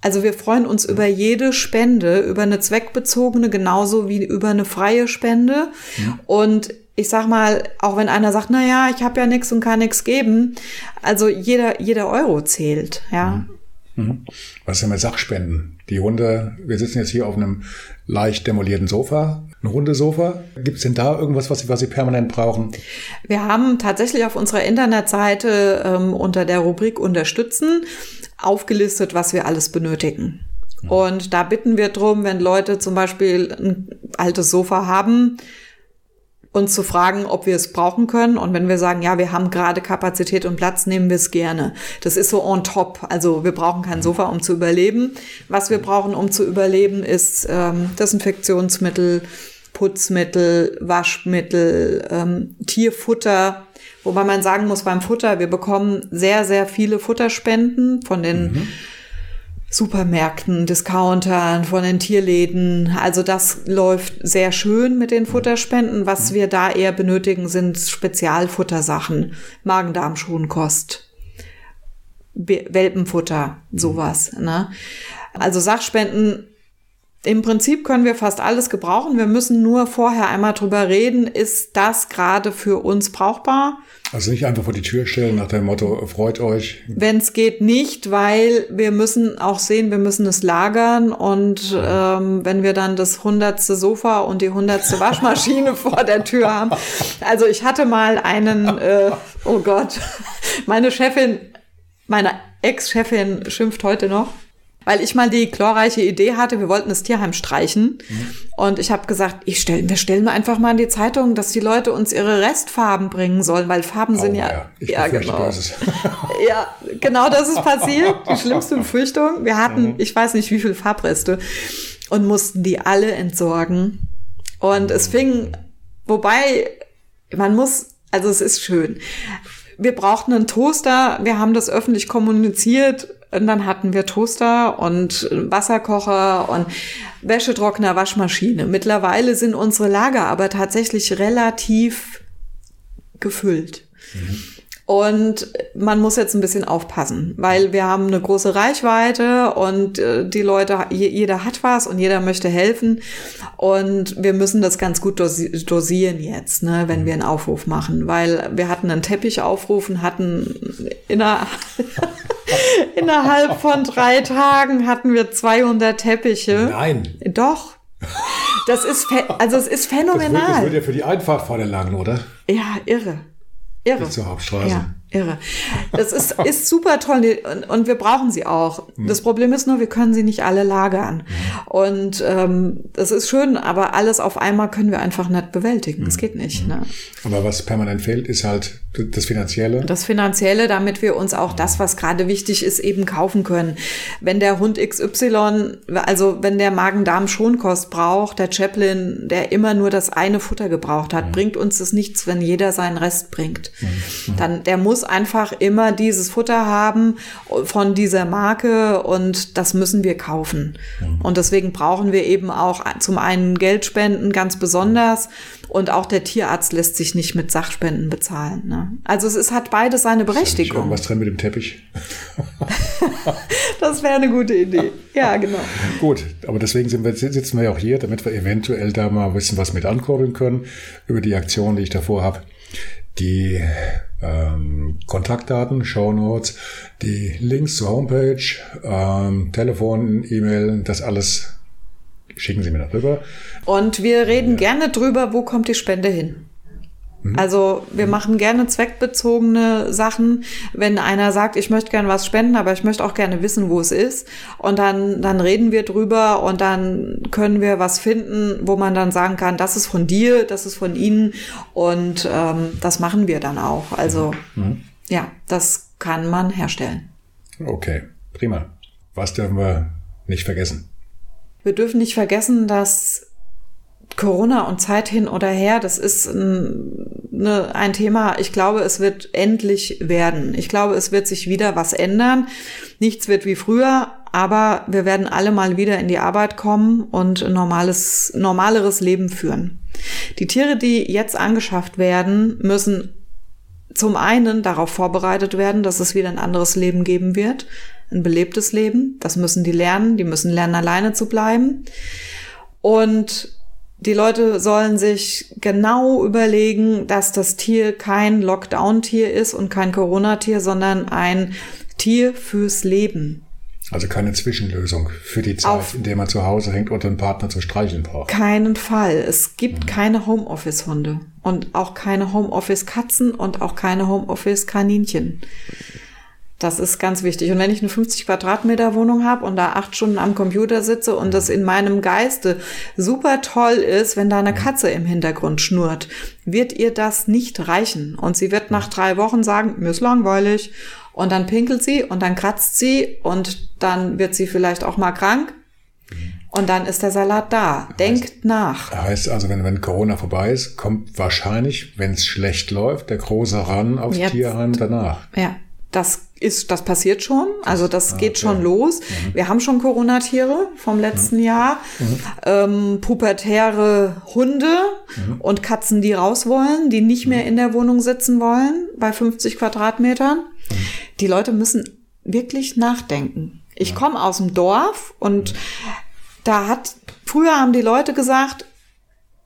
Also wir freuen uns über jede Spende, über eine zweckbezogene, genauso wie über eine freie Spende. Mhm. Und ich sag mal, auch wenn einer sagt, na ja, ich habe ja nichts und kann nichts geben, also jeder jeder Euro zählt, ja. Mhm. Mhm. Was ist denn mit Sachspenden? Die Hunde, wir sitzen jetzt hier auf einem leicht demolierten Sofa. ein Hundesofa. Gibt es denn da irgendwas, was Sie, was Sie permanent brauchen? Wir haben tatsächlich auf unserer Internetseite ähm, unter der Rubrik Unterstützen aufgelistet, was wir alles benötigen. Und da bitten wir drum, wenn Leute zum Beispiel ein altes Sofa haben, uns zu fragen, ob wir es brauchen können. Und wenn wir sagen, ja, wir haben gerade Kapazität und Platz, nehmen wir es gerne. Das ist so on top. Also wir brauchen kein Sofa, um zu überleben. Was wir brauchen, um zu überleben, ist ähm, Desinfektionsmittel, Putzmittel, Waschmittel, ähm, Tierfutter. Wobei man sagen muss, beim Futter, wir bekommen sehr, sehr viele Futterspenden von den mhm Supermärkten, Discountern, von den Tierläden. Also das läuft sehr schön mit den Futterspenden. Was wir da eher benötigen, sind Spezialfuttersachen, Magen-Darm-Schonkost, Welpenfutter, sowas. Ne? Also Sachspenden im Prinzip können wir fast alles gebrauchen. Wir müssen nur vorher einmal drüber reden, ist das gerade für uns brauchbar? Also nicht einfach vor die Tür stellen nach dem Motto, freut euch. Wenn es geht, nicht, weil wir müssen auch sehen, wir müssen es lagern und ähm, wenn wir dann das hundertste Sofa und die hundertste Waschmaschine vor der Tür haben. Also ich hatte mal einen, äh, oh Gott, meine Chefin, meine Ex-Chefin schimpft heute noch weil ich mal die glorreiche Idee hatte, wir wollten das Tierheim streichen. Mhm. Und ich habe gesagt, ich stell, wir stellen einfach mal in die Zeitung, dass die Leute uns ihre Restfarben bringen sollen, weil Farben oh, sind ja. Ja, ja genau. ja, genau das ist passiert. Die schlimmste Befürchtung. Wir hatten, mhm. ich weiß nicht, wie viele Farbreste und mussten die alle entsorgen. Und es fing, wobei man muss, also es ist schön. Wir brauchten einen Toaster. Wir haben das öffentlich kommuniziert und dann hatten wir Toaster und Wasserkocher und Wäschetrockner, Waschmaschine. Mittlerweile sind unsere Lager aber tatsächlich relativ gefüllt. Mhm. Und man muss jetzt ein bisschen aufpassen, weil wir haben eine große Reichweite und äh, die Leute, jeder hat was und jeder möchte helfen. Und wir müssen das ganz gut dosieren jetzt, ne, wenn wir einen Aufruf machen, weil wir hatten einen Teppich aufrufen, hatten innerhalb von drei Tagen hatten wir 200 Teppiche. Nein. Doch. Das ist, also es ist phänomenal. Das wird, ja für die Einfahrtfahrer lang, oder? Ja, irre. Irre. Bis zur Hauptstraße. Ja, irre. Das ist, ist super toll und, und wir brauchen sie auch. Mhm. Das Problem ist nur, wir können sie nicht alle lagern. Mhm. Und ähm, das ist schön, aber alles auf einmal können wir einfach nicht bewältigen. Das mhm. geht nicht. Ne? Aber was permanent fehlt, ist halt das Finanzielle. Das Finanzielle, damit wir uns auch das, was gerade wichtig ist, eben kaufen können. Wenn der Hund XY, also wenn der Magen-Darm-Schonkost braucht, der Chaplin, der immer nur das eine Futter gebraucht hat, bringt uns das nichts, wenn jeder seinen Rest bringt. Dann, der muss einfach immer dieses Futter haben von dieser Marke und das müssen wir kaufen. Und deswegen brauchen wir eben auch zum einen Geldspenden ganz besonders und auch der Tierarzt lässt sich nicht mit Sachspenden bezahlen. Ne? Also es ist, hat beides seine Berechtigung. Ist was drin mit dem Teppich? das wäre eine gute Idee. Ja, genau. Gut, aber deswegen wir, sitzen wir ja auch hier, damit wir eventuell da mal ein bisschen was mit ankurbeln können über die Aktion, die ich davor habe. Die ähm, Kontaktdaten, Shownotes, die Links zur Homepage, ähm, Telefon, E-Mail, das alles schicken Sie mir darüber. Und wir reden ja. gerne drüber, wo kommt die Spende hin. Mhm. Also wir mhm. machen gerne zweckbezogene Sachen. Wenn einer sagt, ich möchte gerne was spenden, aber ich möchte auch gerne wissen, wo es ist. Und dann, dann reden wir drüber und dann können wir was finden, wo man dann sagen kann, das ist von dir, das ist von Ihnen. Und ähm, das machen wir dann auch. Also mhm. ja, das kann man herstellen. Okay, prima. Was dürfen wir nicht vergessen? Wir dürfen nicht vergessen, dass Corona und Zeit hin oder her, das ist ein, ne, ein Thema. Ich glaube, es wird endlich werden. Ich glaube, es wird sich wieder was ändern. Nichts wird wie früher, aber wir werden alle mal wieder in die Arbeit kommen und ein normales, normaleres Leben führen. Die Tiere, die jetzt angeschafft werden, müssen zum einen darauf vorbereitet werden, dass es wieder ein anderes Leben geben wird, ein belebtes Leben. Das müssen die lernen. Die müssen lernen, alleine zu bleiben. Und die Leute sollen sich genau überlegen, dass das Tier kein Lockdown-Tier ist und kein Corona-Tier, sondern ein Tier fürs Leben. Also keine Zwischenlösung für die Zeit, Auf- in der man zu Hause hängt und einen Partner zu streicheln braucht. Keinen Fall. Es gibt keine Homeoffice-Hunde und auch keine Homeoffice-Katzen und auch keine Homeoffice-Kaninchen. Das ist ganz wichtig. Und wenn ich eine 50 Quadratmeter Wohnung habe und da acht Stunden am Computer sitze und das in meinem Geiste super toll ist, wenn da eine Katze im Hintergrund schnurrt, wird ihr das nicht reichen. Und sie wird nach drei Wochen sagen, mir ist langweilig. Und dann pinkelt sie und dann kratzt sie und dann wird sie vielleicht auch mal krank. Und dann ist der Salat da. Denkt nach. Heißt also, wenn, wenn Corona vorbei ist, kommt wahrscheinlich, wenn es schlecht läuft, der große Ran aufs Jetzt. Tierheim danach. Ja, das ist, das passiert schon. Also das geht okay. schon los. Wir haben schon Corona-Tiere vom letzten Jahr, ähm, pubertäre Hunde und Katzen, die raus wollen, die nicht mehr in der Wohnung sitzen wollen bei 50 Quadratmetern. Die Leute müssen wirklich nachdenken. Ich komme aus dem Dorf und da hat früher haben die Leute gesagt,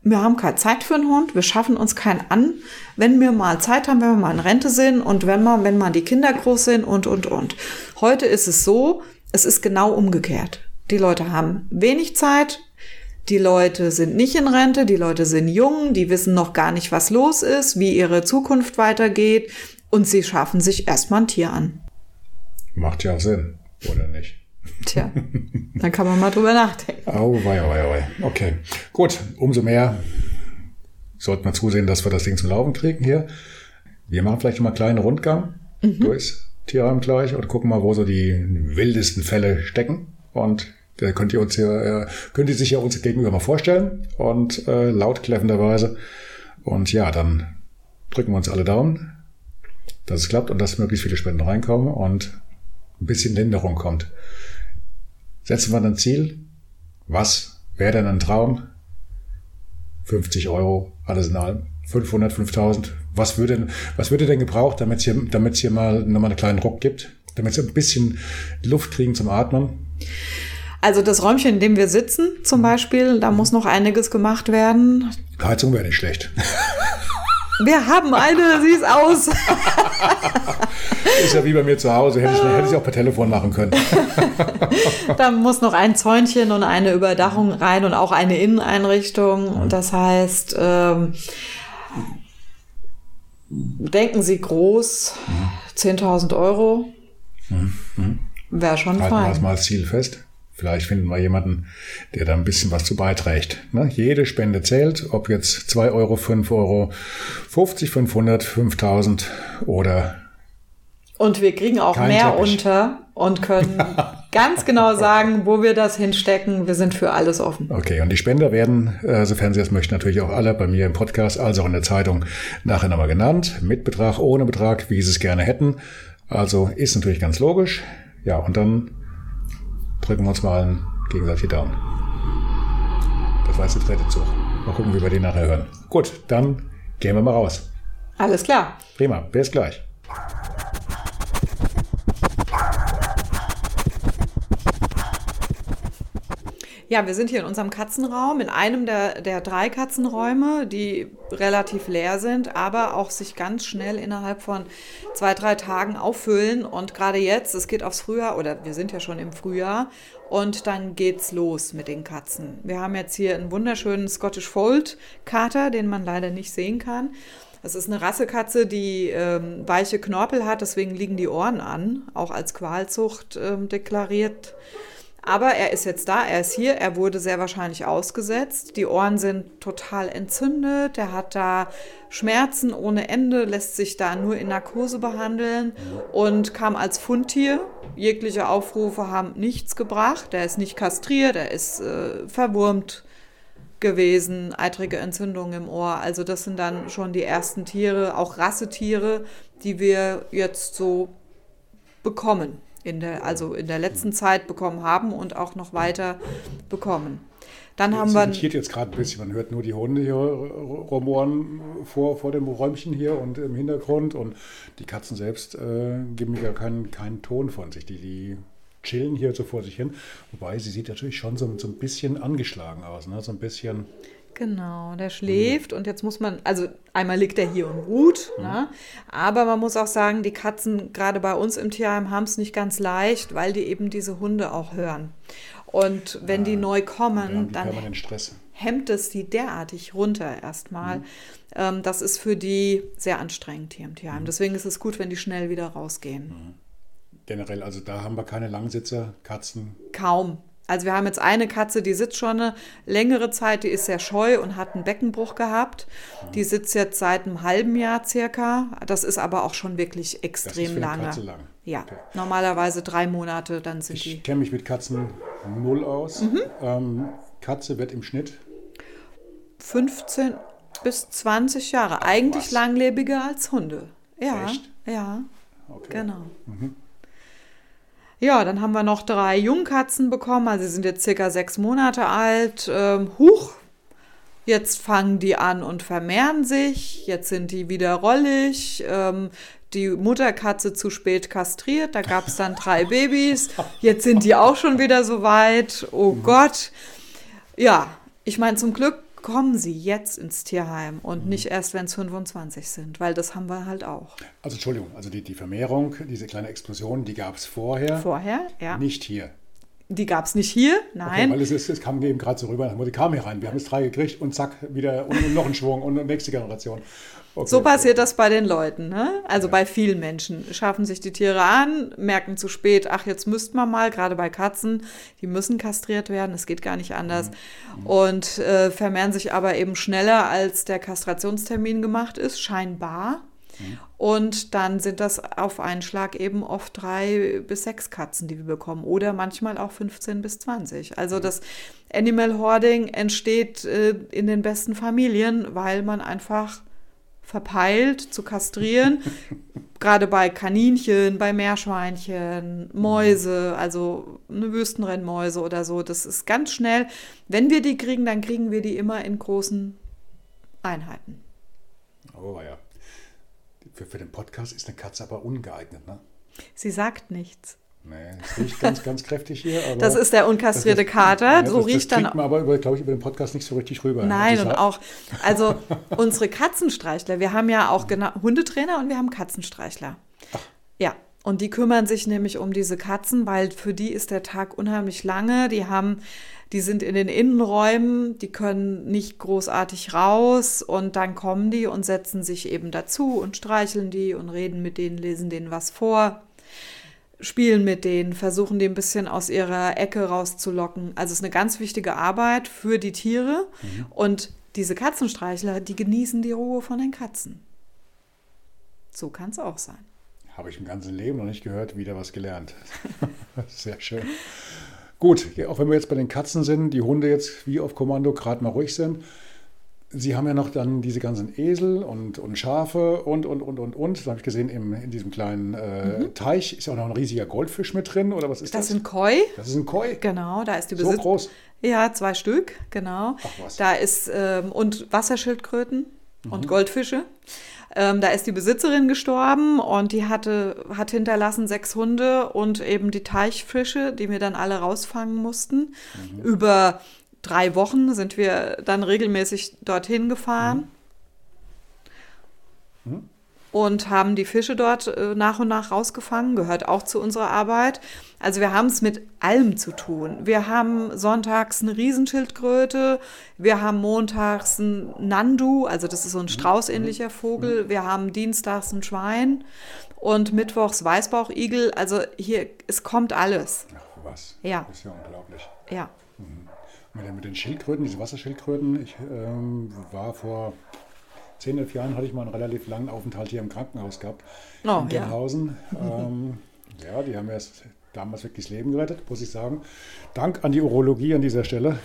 wir haben keine Zeit für einen Hund, wir schaffen uns keinen an. Wenn wir mal Zeit haben, wenn wir mal in Rente sind und wenn mal, wenn mal die Kinder groß sind und, und, und. Heute ist es so, es ist genau umgekehrt. Die Leute haben wenig Zeit, die Leute sind nicht in Rente, die Leute sind jung, die wissen noch gar nicht, was los ist, wie ihre Zukunft weitergeht und sie schaffen sich erstmal ein Tier an. Macht ja Sinn, oder nicht? Tja, dann kann man mal drüber nachdenken. Oh, wei, wei, wei. Okay, gut. Umso mehr sollten wir zusehen, dass wir das Ding zum Laufen kriegen hier. Wir machen vielleicht mal einen kleinen Rundgang durchs Tierheim gleich und gucken mal, wo so die wildesten Fälle stecken. Und da könnt ihr uns hier, äh, könnt ihr sich ja uns gegenüber mal vorstellen und äh, laut kläffenderweise. Und ja, dann drücken wir uns alle Daumen, dass es klappt und dass möglichst viele Spenden reinkommen und ein bisschen Linderung kommt. Setzen wir ein Ziel. Was wäre denn ein Traum? 50 Euro, alles in allem. 500, 5000. Was würde, was würde denn gebraucht, damit es hier, damit es hier mal nochmal einen kleinen Ruck gibt? Damit sie ein bisschen Luft kriegen zum Atmen? Also das Räumchen, in dem wir sitzen zum Beispiel, da muss noch einiges gemacht werden. Heizung wäre nicht schlecht. Wir haben eine, sie ist aus. Ist ja wie bei mir zu Hause. Hätte ich, hätte ich auch per Telefon machen können. Da muss noch ein Zäunchen und eine Überdachung rein und auch eine Inneneinrichtung. Das heißt, ähm, denken Sie groß, 10.000 Euro wäre schon Halten wir das fein. mal als Ziel fest. Vielleicht finden wir jemanden, der da ein bisschen was zu beiträgt. Ne? Jede Spende zählt, ob jetzt 2 Euro, 5 Euro, 50, 500, 5000 oder Und wir kriegen auch mehr Teppich. unter und können ganz genau sagen, wo wir das hinstecken. Wir sind für alles offen. Okay, und die Spender werden, äh, sofern Sie das möchten, natürlich auch alle bei mir im Podcast, also auch in der Zeitung, nachher nochmal genannt. Mit Betrag, ohne Betrag, wie Sie es gerne hätten. Also ist natürlich ganz logisch. Ja, und dann drücken wir uns mal gegenseitig die Daumen. Das war jetzt der dritte Zug. Mal gucken, wie wir den nachher hören. Gut, dann gehen wir mal raus. Alles klar. Prima, bis gleich. Ja, wir sind hier in unserem Katzenraum, in einem der, der drei Katzenräume, die relativ leer sind, aber auch sich ganz schnell innerhalb von zwei, drei Tagen auffüllen. Und gerade jetzt, es geht aufs Frühjahr, oder wir sind ja schon im Frühjahr, und dann geht's los mit den Katzen. Wir haben jetzt hier einen wunderschönen Scottish Fold Kater, den man leider nicht sehen kann. Das ist eine Rassekatze, die ähm, weiche Knorpel hat, deswegen liegen die Ohren an, auch als Qualzucht ähm, deklariert. Aber er ist jetzt da, er ist hier, er wurde sehr wahrscheinlich ausgesetzt. Die Ohren sind total entzündet, er hat da Schmerzen ohne Ende, lässt sich da nur in Narkose behandeln und kam als Fundtier. Jegliche Aufrufe haben nichts gebracht, er ist nicht kastriert, er ist äh, verwurmt gewesen, eitrige Entzündungen im Ohr. Also das sind dann schon die ersten Tiere, auch Rassetiere, die wir jetzt so bekommen. In der, also in der letzten Zeit bekommen haben und auch noch weiter bekommen. Dann haben Es wir irritiert jetzt gerade ein bisschen. Man hört nur die Hunde hier rumoren vor, vor dem Räumchen hier und im Hintergrund. Und die Katzen selbst äh, geben ja keinen, keinen Ton von sich. Die, die chillen hier so vor sich hin. Wobei sie sieht natürlich schon so, so ein bisschen angeschlagen aus. Ne? So ein bisschen. Genau, der schläft und jetzt muss man, also einmal liegt er hier und ruht, mhm. ne? aber man muss auch sagen, die Katzen gerade bei uns im Tierheim haben es nicht ganz leicht, weil die eben diese Hunde auch hören. Und wenn ja, die neu kommen, die dann hemmt es die derartig runter erstmal. Mhm. Ähm, das ist für die sehr anstrengend hier im Tierheim. Mhm. Deswegen ist es gut, wenn die schnell wieder rausgehen. Mhm. Generell, also da haben wir keine Langsitzer, Katzen. Kaum. Also wir haben jetzt eine Katze, die sitzt schon eine längere Zeit, die ist sehr scheu und hat einen Beckenbruch gehabt. Mhm. Die sitzt jetzt seit einem halben Jahr circa. Das ist aber auch schon wirklich extrem lange. lang. Ja, okay. normalerweise drei Monate, dann sind ich die. Ich kenne mich mit Katzen null aus. Mhm. Ähm, Katze wird im Schnitt 15 bis 20 Jahre. Eigentlich langlebiger als Hunde. Ja. Echt? Ja. Okay. Genau. Mhm. Ja, dann haben wir noch drei Jungkatzen bekommen. Also sie sind jetzt circa sechs Monate alt. Ähm, huch, jetzt fangen die an und vermehren sich. Jetzt sind die wieder rollig. Ähm, die Mutterkatze zu spät kastriert. Da gab es dann drei Babys. Jetzt sind die auch schon wieder so weit. Oh mhm. Gott. Ja, ich meine, zum Glück kommen Sie jetzt ins Tierheim und mhm. nicht erst, wenn es 25 sind, weil das haben wir halt auch. Also Entschuldigung, also die, die Vermehrung, diese kleine Explosion, die gab es vorher. Vorher, ja. Nicht hier. Die gab es nicht hier, nein. Okay, weil es, ist, es kam eben gerade so rüber, die kam hier rein. Wir haben es drei gekriegt und zack, wieder und noch ein Schwung und nächste Generation. Okay, so passiert okay. das bei den Leuten, ne? Also ja. bei vielen Menschen. Schaffen sich die Tiere an, merken zu spät, ach, jetzt müsste man mal, gerade bei Katzen, die müssen kastriert werden, es geht gar nicht anders. Mhm. Und äh, vermehren sich aber eben schneller, als der Kastrationstermin gemacht ist, scheinbar. Mhm. Und dann sind das auf einen Schlag eben oft drei bis sechs Katzen, die wir bekommen. Oder manchmal auch 15 bis 20. Also mhm. das Animal Hoarding entsteht äh, in den besten Familien, weil man einfach verpeilt zu kastrieren. Gerade bei Kaninchen, bei Meerschweinchen, Mäuse, also eine Wüstenrennmäuse oder so. Das ist ganz schnell. Wenn wir die kriegen, dann kriegen wir die immer in großen Einheiten. Oh ja. Für, für den Podcast ist eine Katze aber ungeeignet, ne? Sie sagt nichts. Nee, es riecht ganz, ganz kräftig hier. das ist der unkastrierte Kater. Ja, so das, riecht das dann. man aber, glaube ich, über den Podcast nicht so richtig rüber. Nein, und auch, also unsere Katzenstreichler, wir haben ja auch genau Hundetrainer und wir haben Katzenstreichler. Ach. Ja, und die kümmern sich nämlich um diese Katzen, weil für die ist der Tag unheimlich lange. Die haben, die sind in den Innenräumen, die können nicht großartig raus und dann kommen die und setzen sich eben dazu und streicheln die und reden mit denen, lesen denen was vor spielen mit denen, versuchen die ein bisschen aus ihrer Ecke rauszulocken. Also es ist eine ganz wichtige Arbeit für die Tiere mhm. und diese Katzenstreichler, die genießen die Ruhe von den Katzen. So kann es auch sein. Habe ich im ganzen Leben noch nicht gehört, wieder was gelernt. Sehr schön. Gut, auch wenn wir jetzt bei den Katzen sind, die Hunde jetzt wie auf Kommando gerade mal ruhig sind, Sie haben ja noch dann diese ganzen Esel und, und Schafe und, und, und, und, und. Das habe ich gesehen, im, in diesem kleinen äh, mhm. Teich ist ja auch noch ein riesiger Goldfisch mit drin, oder was ist das? Das sind Koi. Das ist ein Koi? Genau, da ist die Besitz... So groß? Ja, zwei Stück, genau. Ach was. Da ist, ähm, und Wasserschildkröten mhm. und Goldfische. Ähm, da ist die Besitzerin gestorben und die hatte, hat hinterlassen sechs Hunde und eben die Teichfische, die wir dann alle rausfangen mussten. Mhm. Über drei Wochen sind wir dann regelmäßig dorthin gefahren mhm. Mhm. und haben die Fische dort äh, nach und nach rausgefangen, gehört auch zu unserer Arbeit. Also wir haben es mit allem zu tun. Wir haben sonntags eine Riesenschildkröte, wir haben montags ein Nandu, also das ist so ein mhm. straußähnlicher Vogel, wir haben dienstags ein Schwein und mittwochs Weißbauchigel. Also hier, es kommt alles. Ach, was? Ja. Das ist ja unglaublich. Ja. Mit den Schildkröten, diese Wasserschildkröten, ich ähm, war vor 10, 11 Jahren, hatte ich mal einen relativ langen Aufenthalt hier im Krankenhaus gehabt. Oh, in Denhausen. Ja. Ähm, ja, die haben mir damals wirklich das Leben gerettet, muss ich sagen. Dank an die Urologie an dieser Stelle.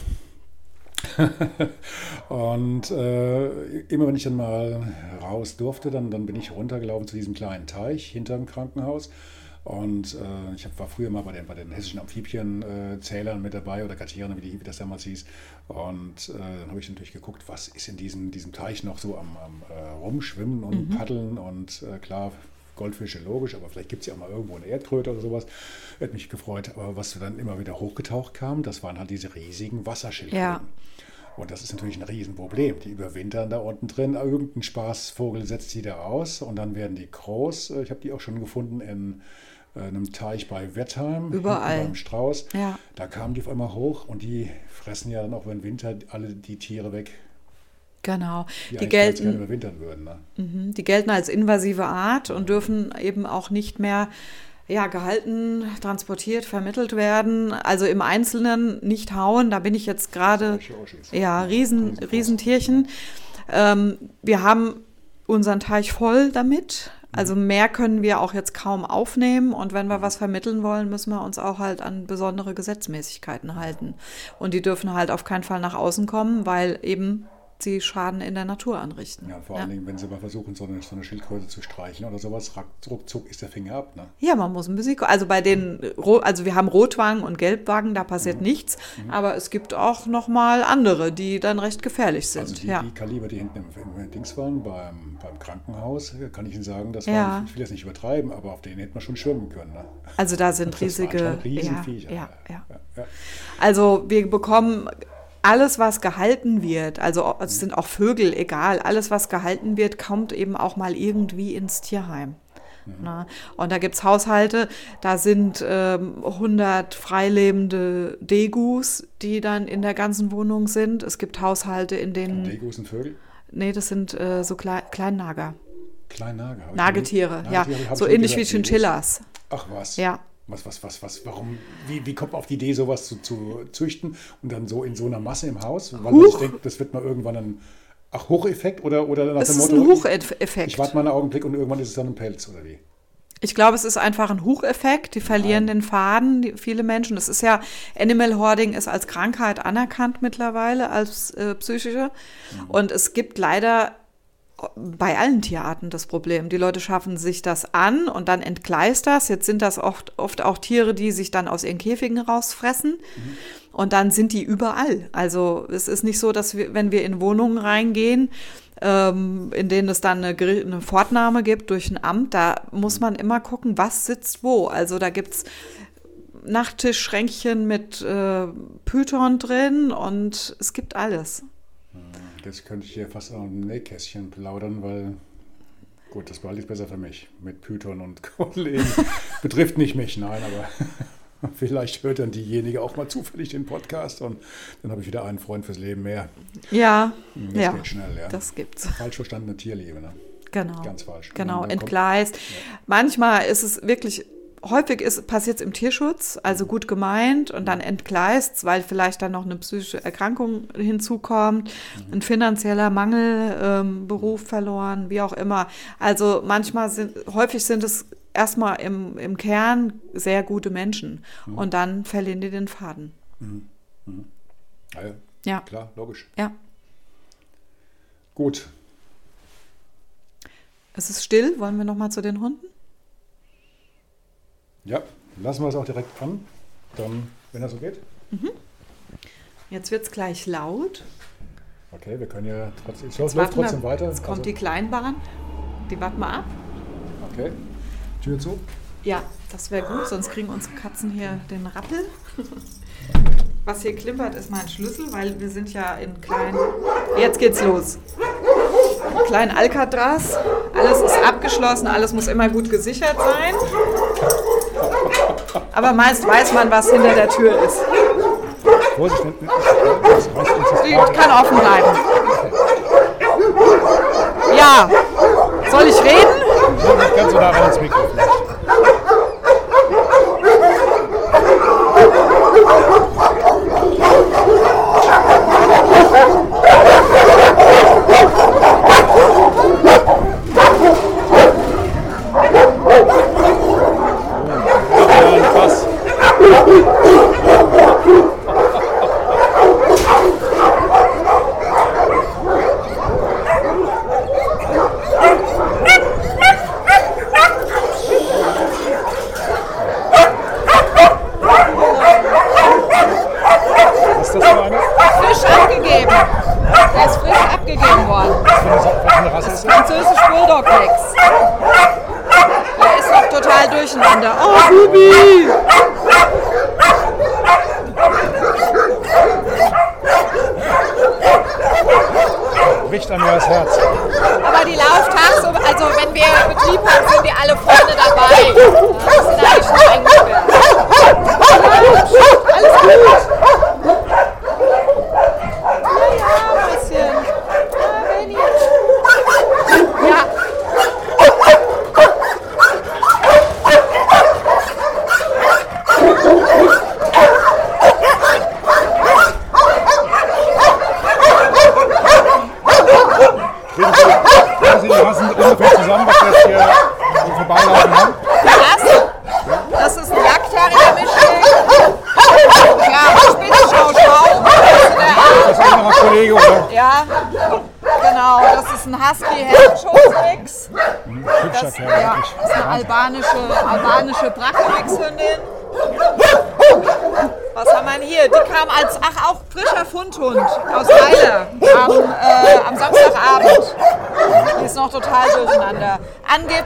und äh, immer wenn ich dann mal raus durfte, dann, dann bin ich runtergelaufen zu diesem kleinen Teich hinter dem Krankenhaus. Und äh, ich war früher mal bei den, bei den hessischen Amphibienzählern mit dabei oder Kartieren, wie, wie das damals hieß. Und äh, dann habe ich natürlich geguckt, was ist in diesem, diesem Teich noch so am, am äh, Rumschwimmen und mhm. Paddeln. Und äh, klar, Goldfische logisch, aber vielleicht gibt es ja auch mal irgendwo eine Erdkröte oder sowas. Hätte mich gefreut. Aber was dann immer wieder hochgetaucht kam, das waren halt diese riesigen Wasserschildkröten. Ja. Und das ist natürlich ein Riesenproblem. Die überwintern da unten drin. Irgendein Spaßvogel setzt die da aus und dann werden die groß. Ich habe die auch schon gefunden in einem Teich bei Wettheim. Überall. Beim Strauß. Ja. Da kamen die auf einmal hoch und die fressen ja dann auch im Winter alle die Tiere weg, Genau. die, Die gelten, überwintern würden. Ne? mhm, die gelten als invasive Art und dürfen eben auch nicht mehr ja, gehalten, transportiert, vermittelt werden. Also im Einzelnen nicht hauen. Da bin ich jetzt gerade, ja, Riesen. Riesentierchen. Ähm, wir haben unseren Teich voll damit. Also mehr können wir auch jetzt kaum aufnehmen. Und wenn wir was vermitteln wollen, müssen wir uns auch halt an besondere Gesetzmäßigkeiten halten. Und die dürfen halt auf keinen Fall nach außen kommen, weil eben sie Schaden in der Natur anrichten. Ja, vor allen Dingen, wenn sie mal versuchen, so eine, so eine Schildkröte zu streicheln oder sowas, ruckzuck ist der Finger ab. Ne? Ja, man muss ein bisschen, also bei den, also wir haben Rotwangen und Gelbwangen, da Mhm. passiert nichts, aber es gibt auch noch mal andere, die dann recht gefährlich sind. Also die, ja. die Kaliber, die hinten im, im Dings waren, beim, beim Krankenhaus, kann ich Ihnen sagen, das Ja. waren, ich will das nicht übertreiben, aber auf denen hätte man schon schwimmen können. Ne? Also da sind Das riesige, Riesenviecher. ja, ja. ja. Also wir bekommen alles, was gehalten wird, also es sind auch Vögel, egal, alles, was gehalten wird, kommt eben auch mal irgendwie ins Tierheim. Na, und da gibt's Haushalte, da sind ähm, 100 freilebende Degus, die dann in der ganzen Wohnung sind. Es gibt Haushalte, in denen, Degus sind Vögel, nee, das sind äh, so Klei Kleinnager, Kleinnager. Nagetiere, ja, Nagetiere ich so ähnlich wie. Chinchillas. Ach was. Ja. Was, was, was, was, warum, wie, wie kommt man auf die Idee, sowas zu, zu züchten und dann so in so einer Masse im Haus? Weil man Huch. sich denkt, das wird mal irgendwann ein, ach, Hocheffekt oder, oder nach Es dem ist Motto, ein ich Hocheffekt. warte mal einen Augenblick und irgendwann ist es dann ein Pelz oder wie? Ich glaube, es ist einfach ein Hocheffekt. Die verlieren den Faden, die, viele Menschen. Das ist ja, Animal Hoarding ist als Krankheit anerkannt mittlerweile, als äh, psychische. Und es gibt leider bei allen Tierarten das Problem. Die Leute schaffen sich das an und dann entgleist das. Jetzt sind das oft, oft auch Tiere, die sich dann aus ihren Käfigen rausfressen. Und dann sind die überall. Also es ist nicht so, dass wir, wenn wir in Wohnungen reingehen, ähm, in denen es dann eine, eine Fortnahme gibt durch ein Amt, da muss man immer gucken, was sitzt wo. Also da gibt's Nachttischschränkchen mit äh, Python drin und es gibt alles. Jetzt könnte ich hier fast auch ein Nähkästchen plaudern, weil, gut, das behalte ich besser für mich. Mit Python und Kollegen. Betrifft nicht mich, nein, aber vielleicht hört dann diejenige auch mal zufällig den Podcast und dann habe ich wieder einen Freund fürs Leben mehr. Ja, Das ja, geht schnell, ja. das gibt's. Falsch verstandene Tierliebe, ne? Genau. Ganz falsch. Genau, entgleist. Manchmal ist es wirklich, häufig ist, passiert es im Tierschutz, also gut gemeint und dann entgleist, weil vielleicht dann noch eine psychische Erkrankung hinzukommt, Mhm. ein finanzieller Mangel, ähm, Beruf verloren, wie auch immer. Also manchmal sind, häufig sind es erstmal im, im Kern sehr gute Menschen Mhm. und dann verlieren die den Faden. Ja, ja, Ja, klar, logisch. ja. Gut, Es ist still. Wollen wir noch mal zu den Hunden? Ja, lassen wir es auch direkt an. Dann, wenn das so geht. Jetzt wird es gleich laut. Okay, wir können ja trotzdem, es Jetzt läuft warten wir- trotzdem weiter. Jetzt kommt Also, die Kleinbahn. Die warten wir ab. Okay, Tür zu. Ja, das wäre gut, sonst kriegen unsere Katzen hier den Rappel. Was hier klimpert, ist mein Schlüssel, weil wir sind ja in kleinen. Jetzt geht's los. Klein Alcatraz. Alles ist abgeschlossen, alles muss immer gut gesichert sein. Aber meist weiß man, was hinter der Tür ist. Vorsicht, Auto. kann offen bleiben. Ja. Soll ich reden? Ganz so nah ins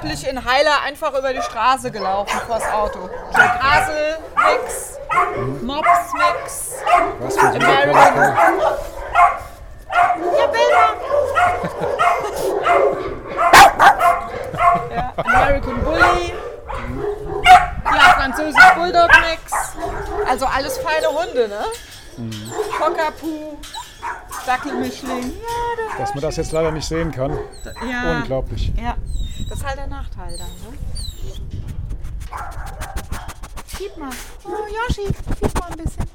Angeblich in Heiler einfach über die Straße gelaufen vors Auto. So Grasel-Mix, Mops-Mix, Was für American. Ja, Bilder. ja, American Bully. Ja, französisch Bulldog Mix. Also alles feine Hunde, ne? Cockapoo, Dackelmischling. Ja, Dass man das jetzt leider nicht sehen kann. ja. Unglaublich. Ja, das ist halt der Nachteil dann, ne? Schieb mal. Oh, Yoshi, schieb mal ein bisschen.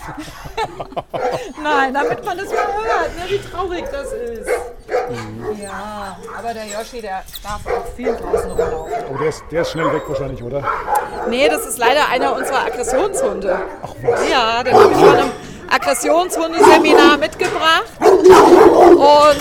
Nein, damit man das mal hört, ne, wie traurig das ist. Ja, aber der Yoshi, der darf auch viel draußen rumlaufen. Oh, der ist, der ist schnell weg wahrscheinlich, oder? Nee, das ist leider einer unserer Aggressionshunde. Ja, den habe ich von einem Aggressionshundeseminar mitgebracht. Und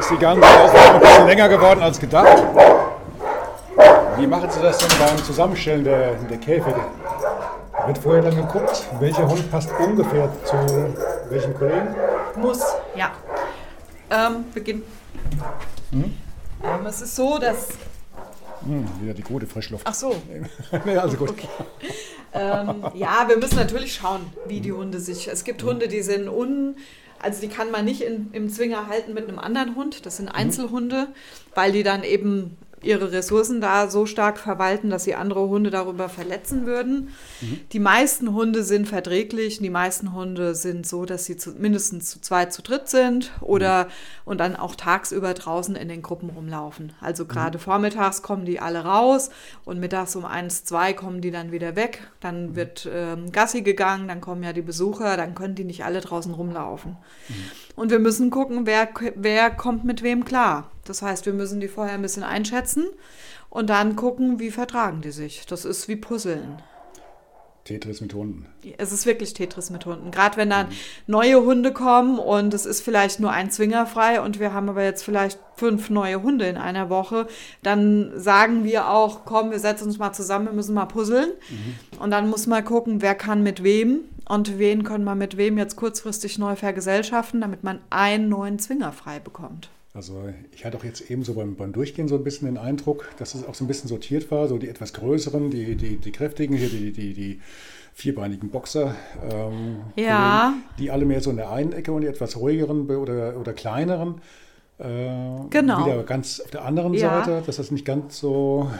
Ist die ganze Aufnahme ein bisschen länger geworden als gedacht. Wie machen Sie das denn beim Zusammenstellen der, der Käfige? Wird vorher dann geguckt, welcher Hund passt ungefähr zu welchem Kollegen? muss, ja. Ähm, Beginn. Ähm, es ist so, dass. Hm, wieder die gute Frischluft. Ach so. nee, also gut. Ähm, ja, wir müssen natürlich schauen, wie die Hunde sich. Es gibt Hunde, die sind un. Also die kann man nicht in, im Zwinger halten mit einem anderen Hund. Das sind Einzelhunde, weil die dann eben ihre Ressourcen da so stark verwalten, dass sie andere Hunde darüber verletzen würden. Die meisten Hunde sind verträglich. Die meisten Hunde sind so, dass sie zu, mindestens zu zweit, zu dritt sind oder und dann auch tagsüber draußen in den Gruppen rumlaufen. Also gerade vormittags kommen die alle raus und mittags um eins, zwei kommen die dann wieder weg. Dann wird ähm, Gassi gegangen, dann kommen ja die Besucher, dann können die nicht alle draußen rumlaufen. Und wir müssen gucken, wer, wer kommt mit wem klar. Das heißt, wir müssen die vorher ein bisschen einschätzen und dann gucken, wie vertragen die sich. Das ist wie Puzzeln. Tetris mit Hunden. Es ist wirklich Tetris mit Hunden. Gerade wenn dann neue Hunde kommen und es ist vielleicht nur ein Zwinger frei und wir haben aber jetzt vielleicht fünf neue Hunde in einer Woche, dann sagen wir auch, komm, wir setzen uns mal zusammen, wir müssen mal puzzeln. Und dann muss man gucken, wer kann mit wem und wen können wir mit wem jetzt kurzfristig neu vergesellschaften, damit man einen neuen Zwinger frei bekommt. Also ich hatte auch jetzt eben so beim, beim Durchgehen so ein bisschen den Eindruck, dass es auch so ein bisschen sortiert war, so die etwas größeren, die, die, die kräftigen, hier die, die, die vierbeinigen Boxer, ähm, Ja. Die alle mehr so in der einen Ecke und die etwas ruhigeren oder, oder kleineren. Äh, Genau. Wieder ganz auf der anderen Ja. Seite, dass das nicht ganz so.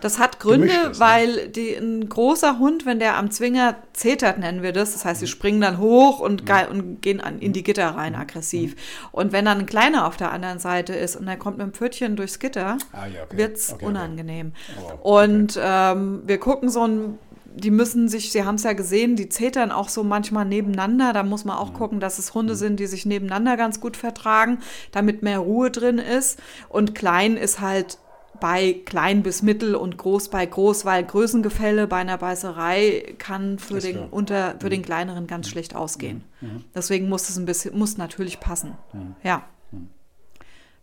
Das hat Gründe, ist, ne? weil die, ein großer Hund, wenn der am Zwinger zetert, nennen wir das, das heißt, sie springen dann hoch und, ge- und gehen an, in die Gitter rein, aggressiv. Und wenn dann ein kleiner auf der anderen Seite ist und er kommt mit dem Pfötchen durchs Gitter, Ah, ja, okay. wird's Okay, okay. unangenehm. Oh, Und ähm, wir gucken so ein die müssen sich, Sie haben es ja gesehen, die zetern auch so manchmal nebeneinander. Da muss man Mhm. auch gucken, dass es Hunde sind, die sich nebeneinander ganz gut vertragen, damit mehr Ruhe drin ist. Und klein ist halt bei klein bis mittel und groß bei groß, weil Größengefälle bei einer Beißerei kann für Ist den klar. Mhm. unter für den kleineren ganz schlecht ausgehen. Deswegen muss es ein bisschen muss natürlich passen. Mhm. Ja.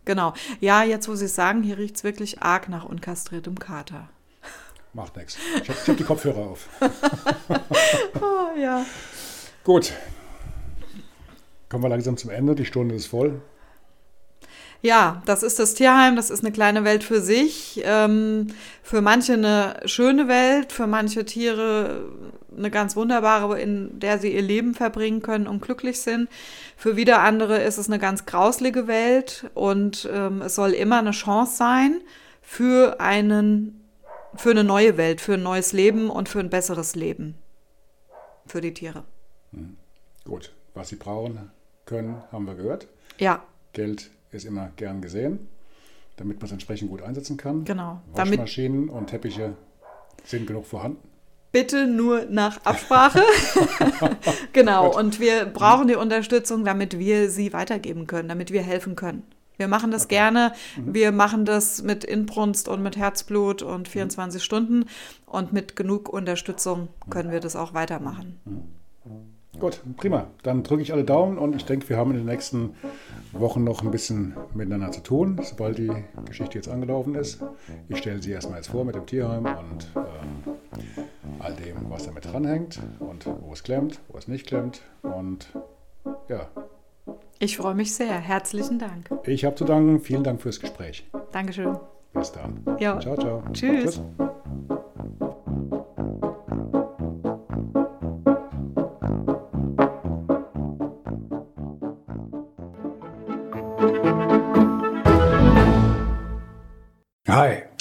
Genau. Ja, jetzt wo Sie es sagen, hier riecht es wirklich arg nach unkastriertem Kater. Macht nichts. Ich habe hab die Kopfhörer auf. Oh ja. Gut. Kommen wir langsam zum Ende. Die Stunde ist voll. Ja, das ist das Tierheim, das ist eine kleine Welt für sich. Ähm, für manche eine schöne Welt, für manche Tiere eine ganz wunderbare, in der sie ihr Leben verbringen können und glücklich sind. Für wieder andere ist es eine ganz grauslige Welt und ähm, es soll immer eine Chance sein für einen, für eine neue Welt, für ein neues Leben und für ein besseres Leben für die Tiere. Mhm. Gut, was sie brauchen können, haben wir gehört. Ja. Geld ist immer gern gesehen, damit man es entsprechend gut einsetzen kann. Genau. Waschmaschinen und Teppiche sind genug vorhanden. Bitte nur nach Absprache. genau. Und wir brauchen die Unterstützung, damit wir sie weitergeben können, damit wir helfen können. Wir machen das okay. gerne. Mhm. Wir machen das mit Inbrunst und mit Herzblut und 24 mhm. Stunden. Und mit genug Unterstützung können wir das auch weitermachen. Mhm. Gut, prima. Dann drücke ich alle Daumen und ich denke, wir haben in den nächsten Wochen noch ein bisschen miteinander zu tun, sobald die Geschichte jetzt angelaufen ist. Ich stelle sie erstmal jetzt vor mit dem Tierheim und ähm, all dem, was damit dranhängt und wo es klemmt, wo es nicht klemmt. Und ja. Ich freue mich sehr. Herzlichen Dank. Ich habe zu danken. Vielen Dank fürs Gespräch. Dankeschön. Bis dann. Ja. Ciao, ciao. Tschüss. Tschüss.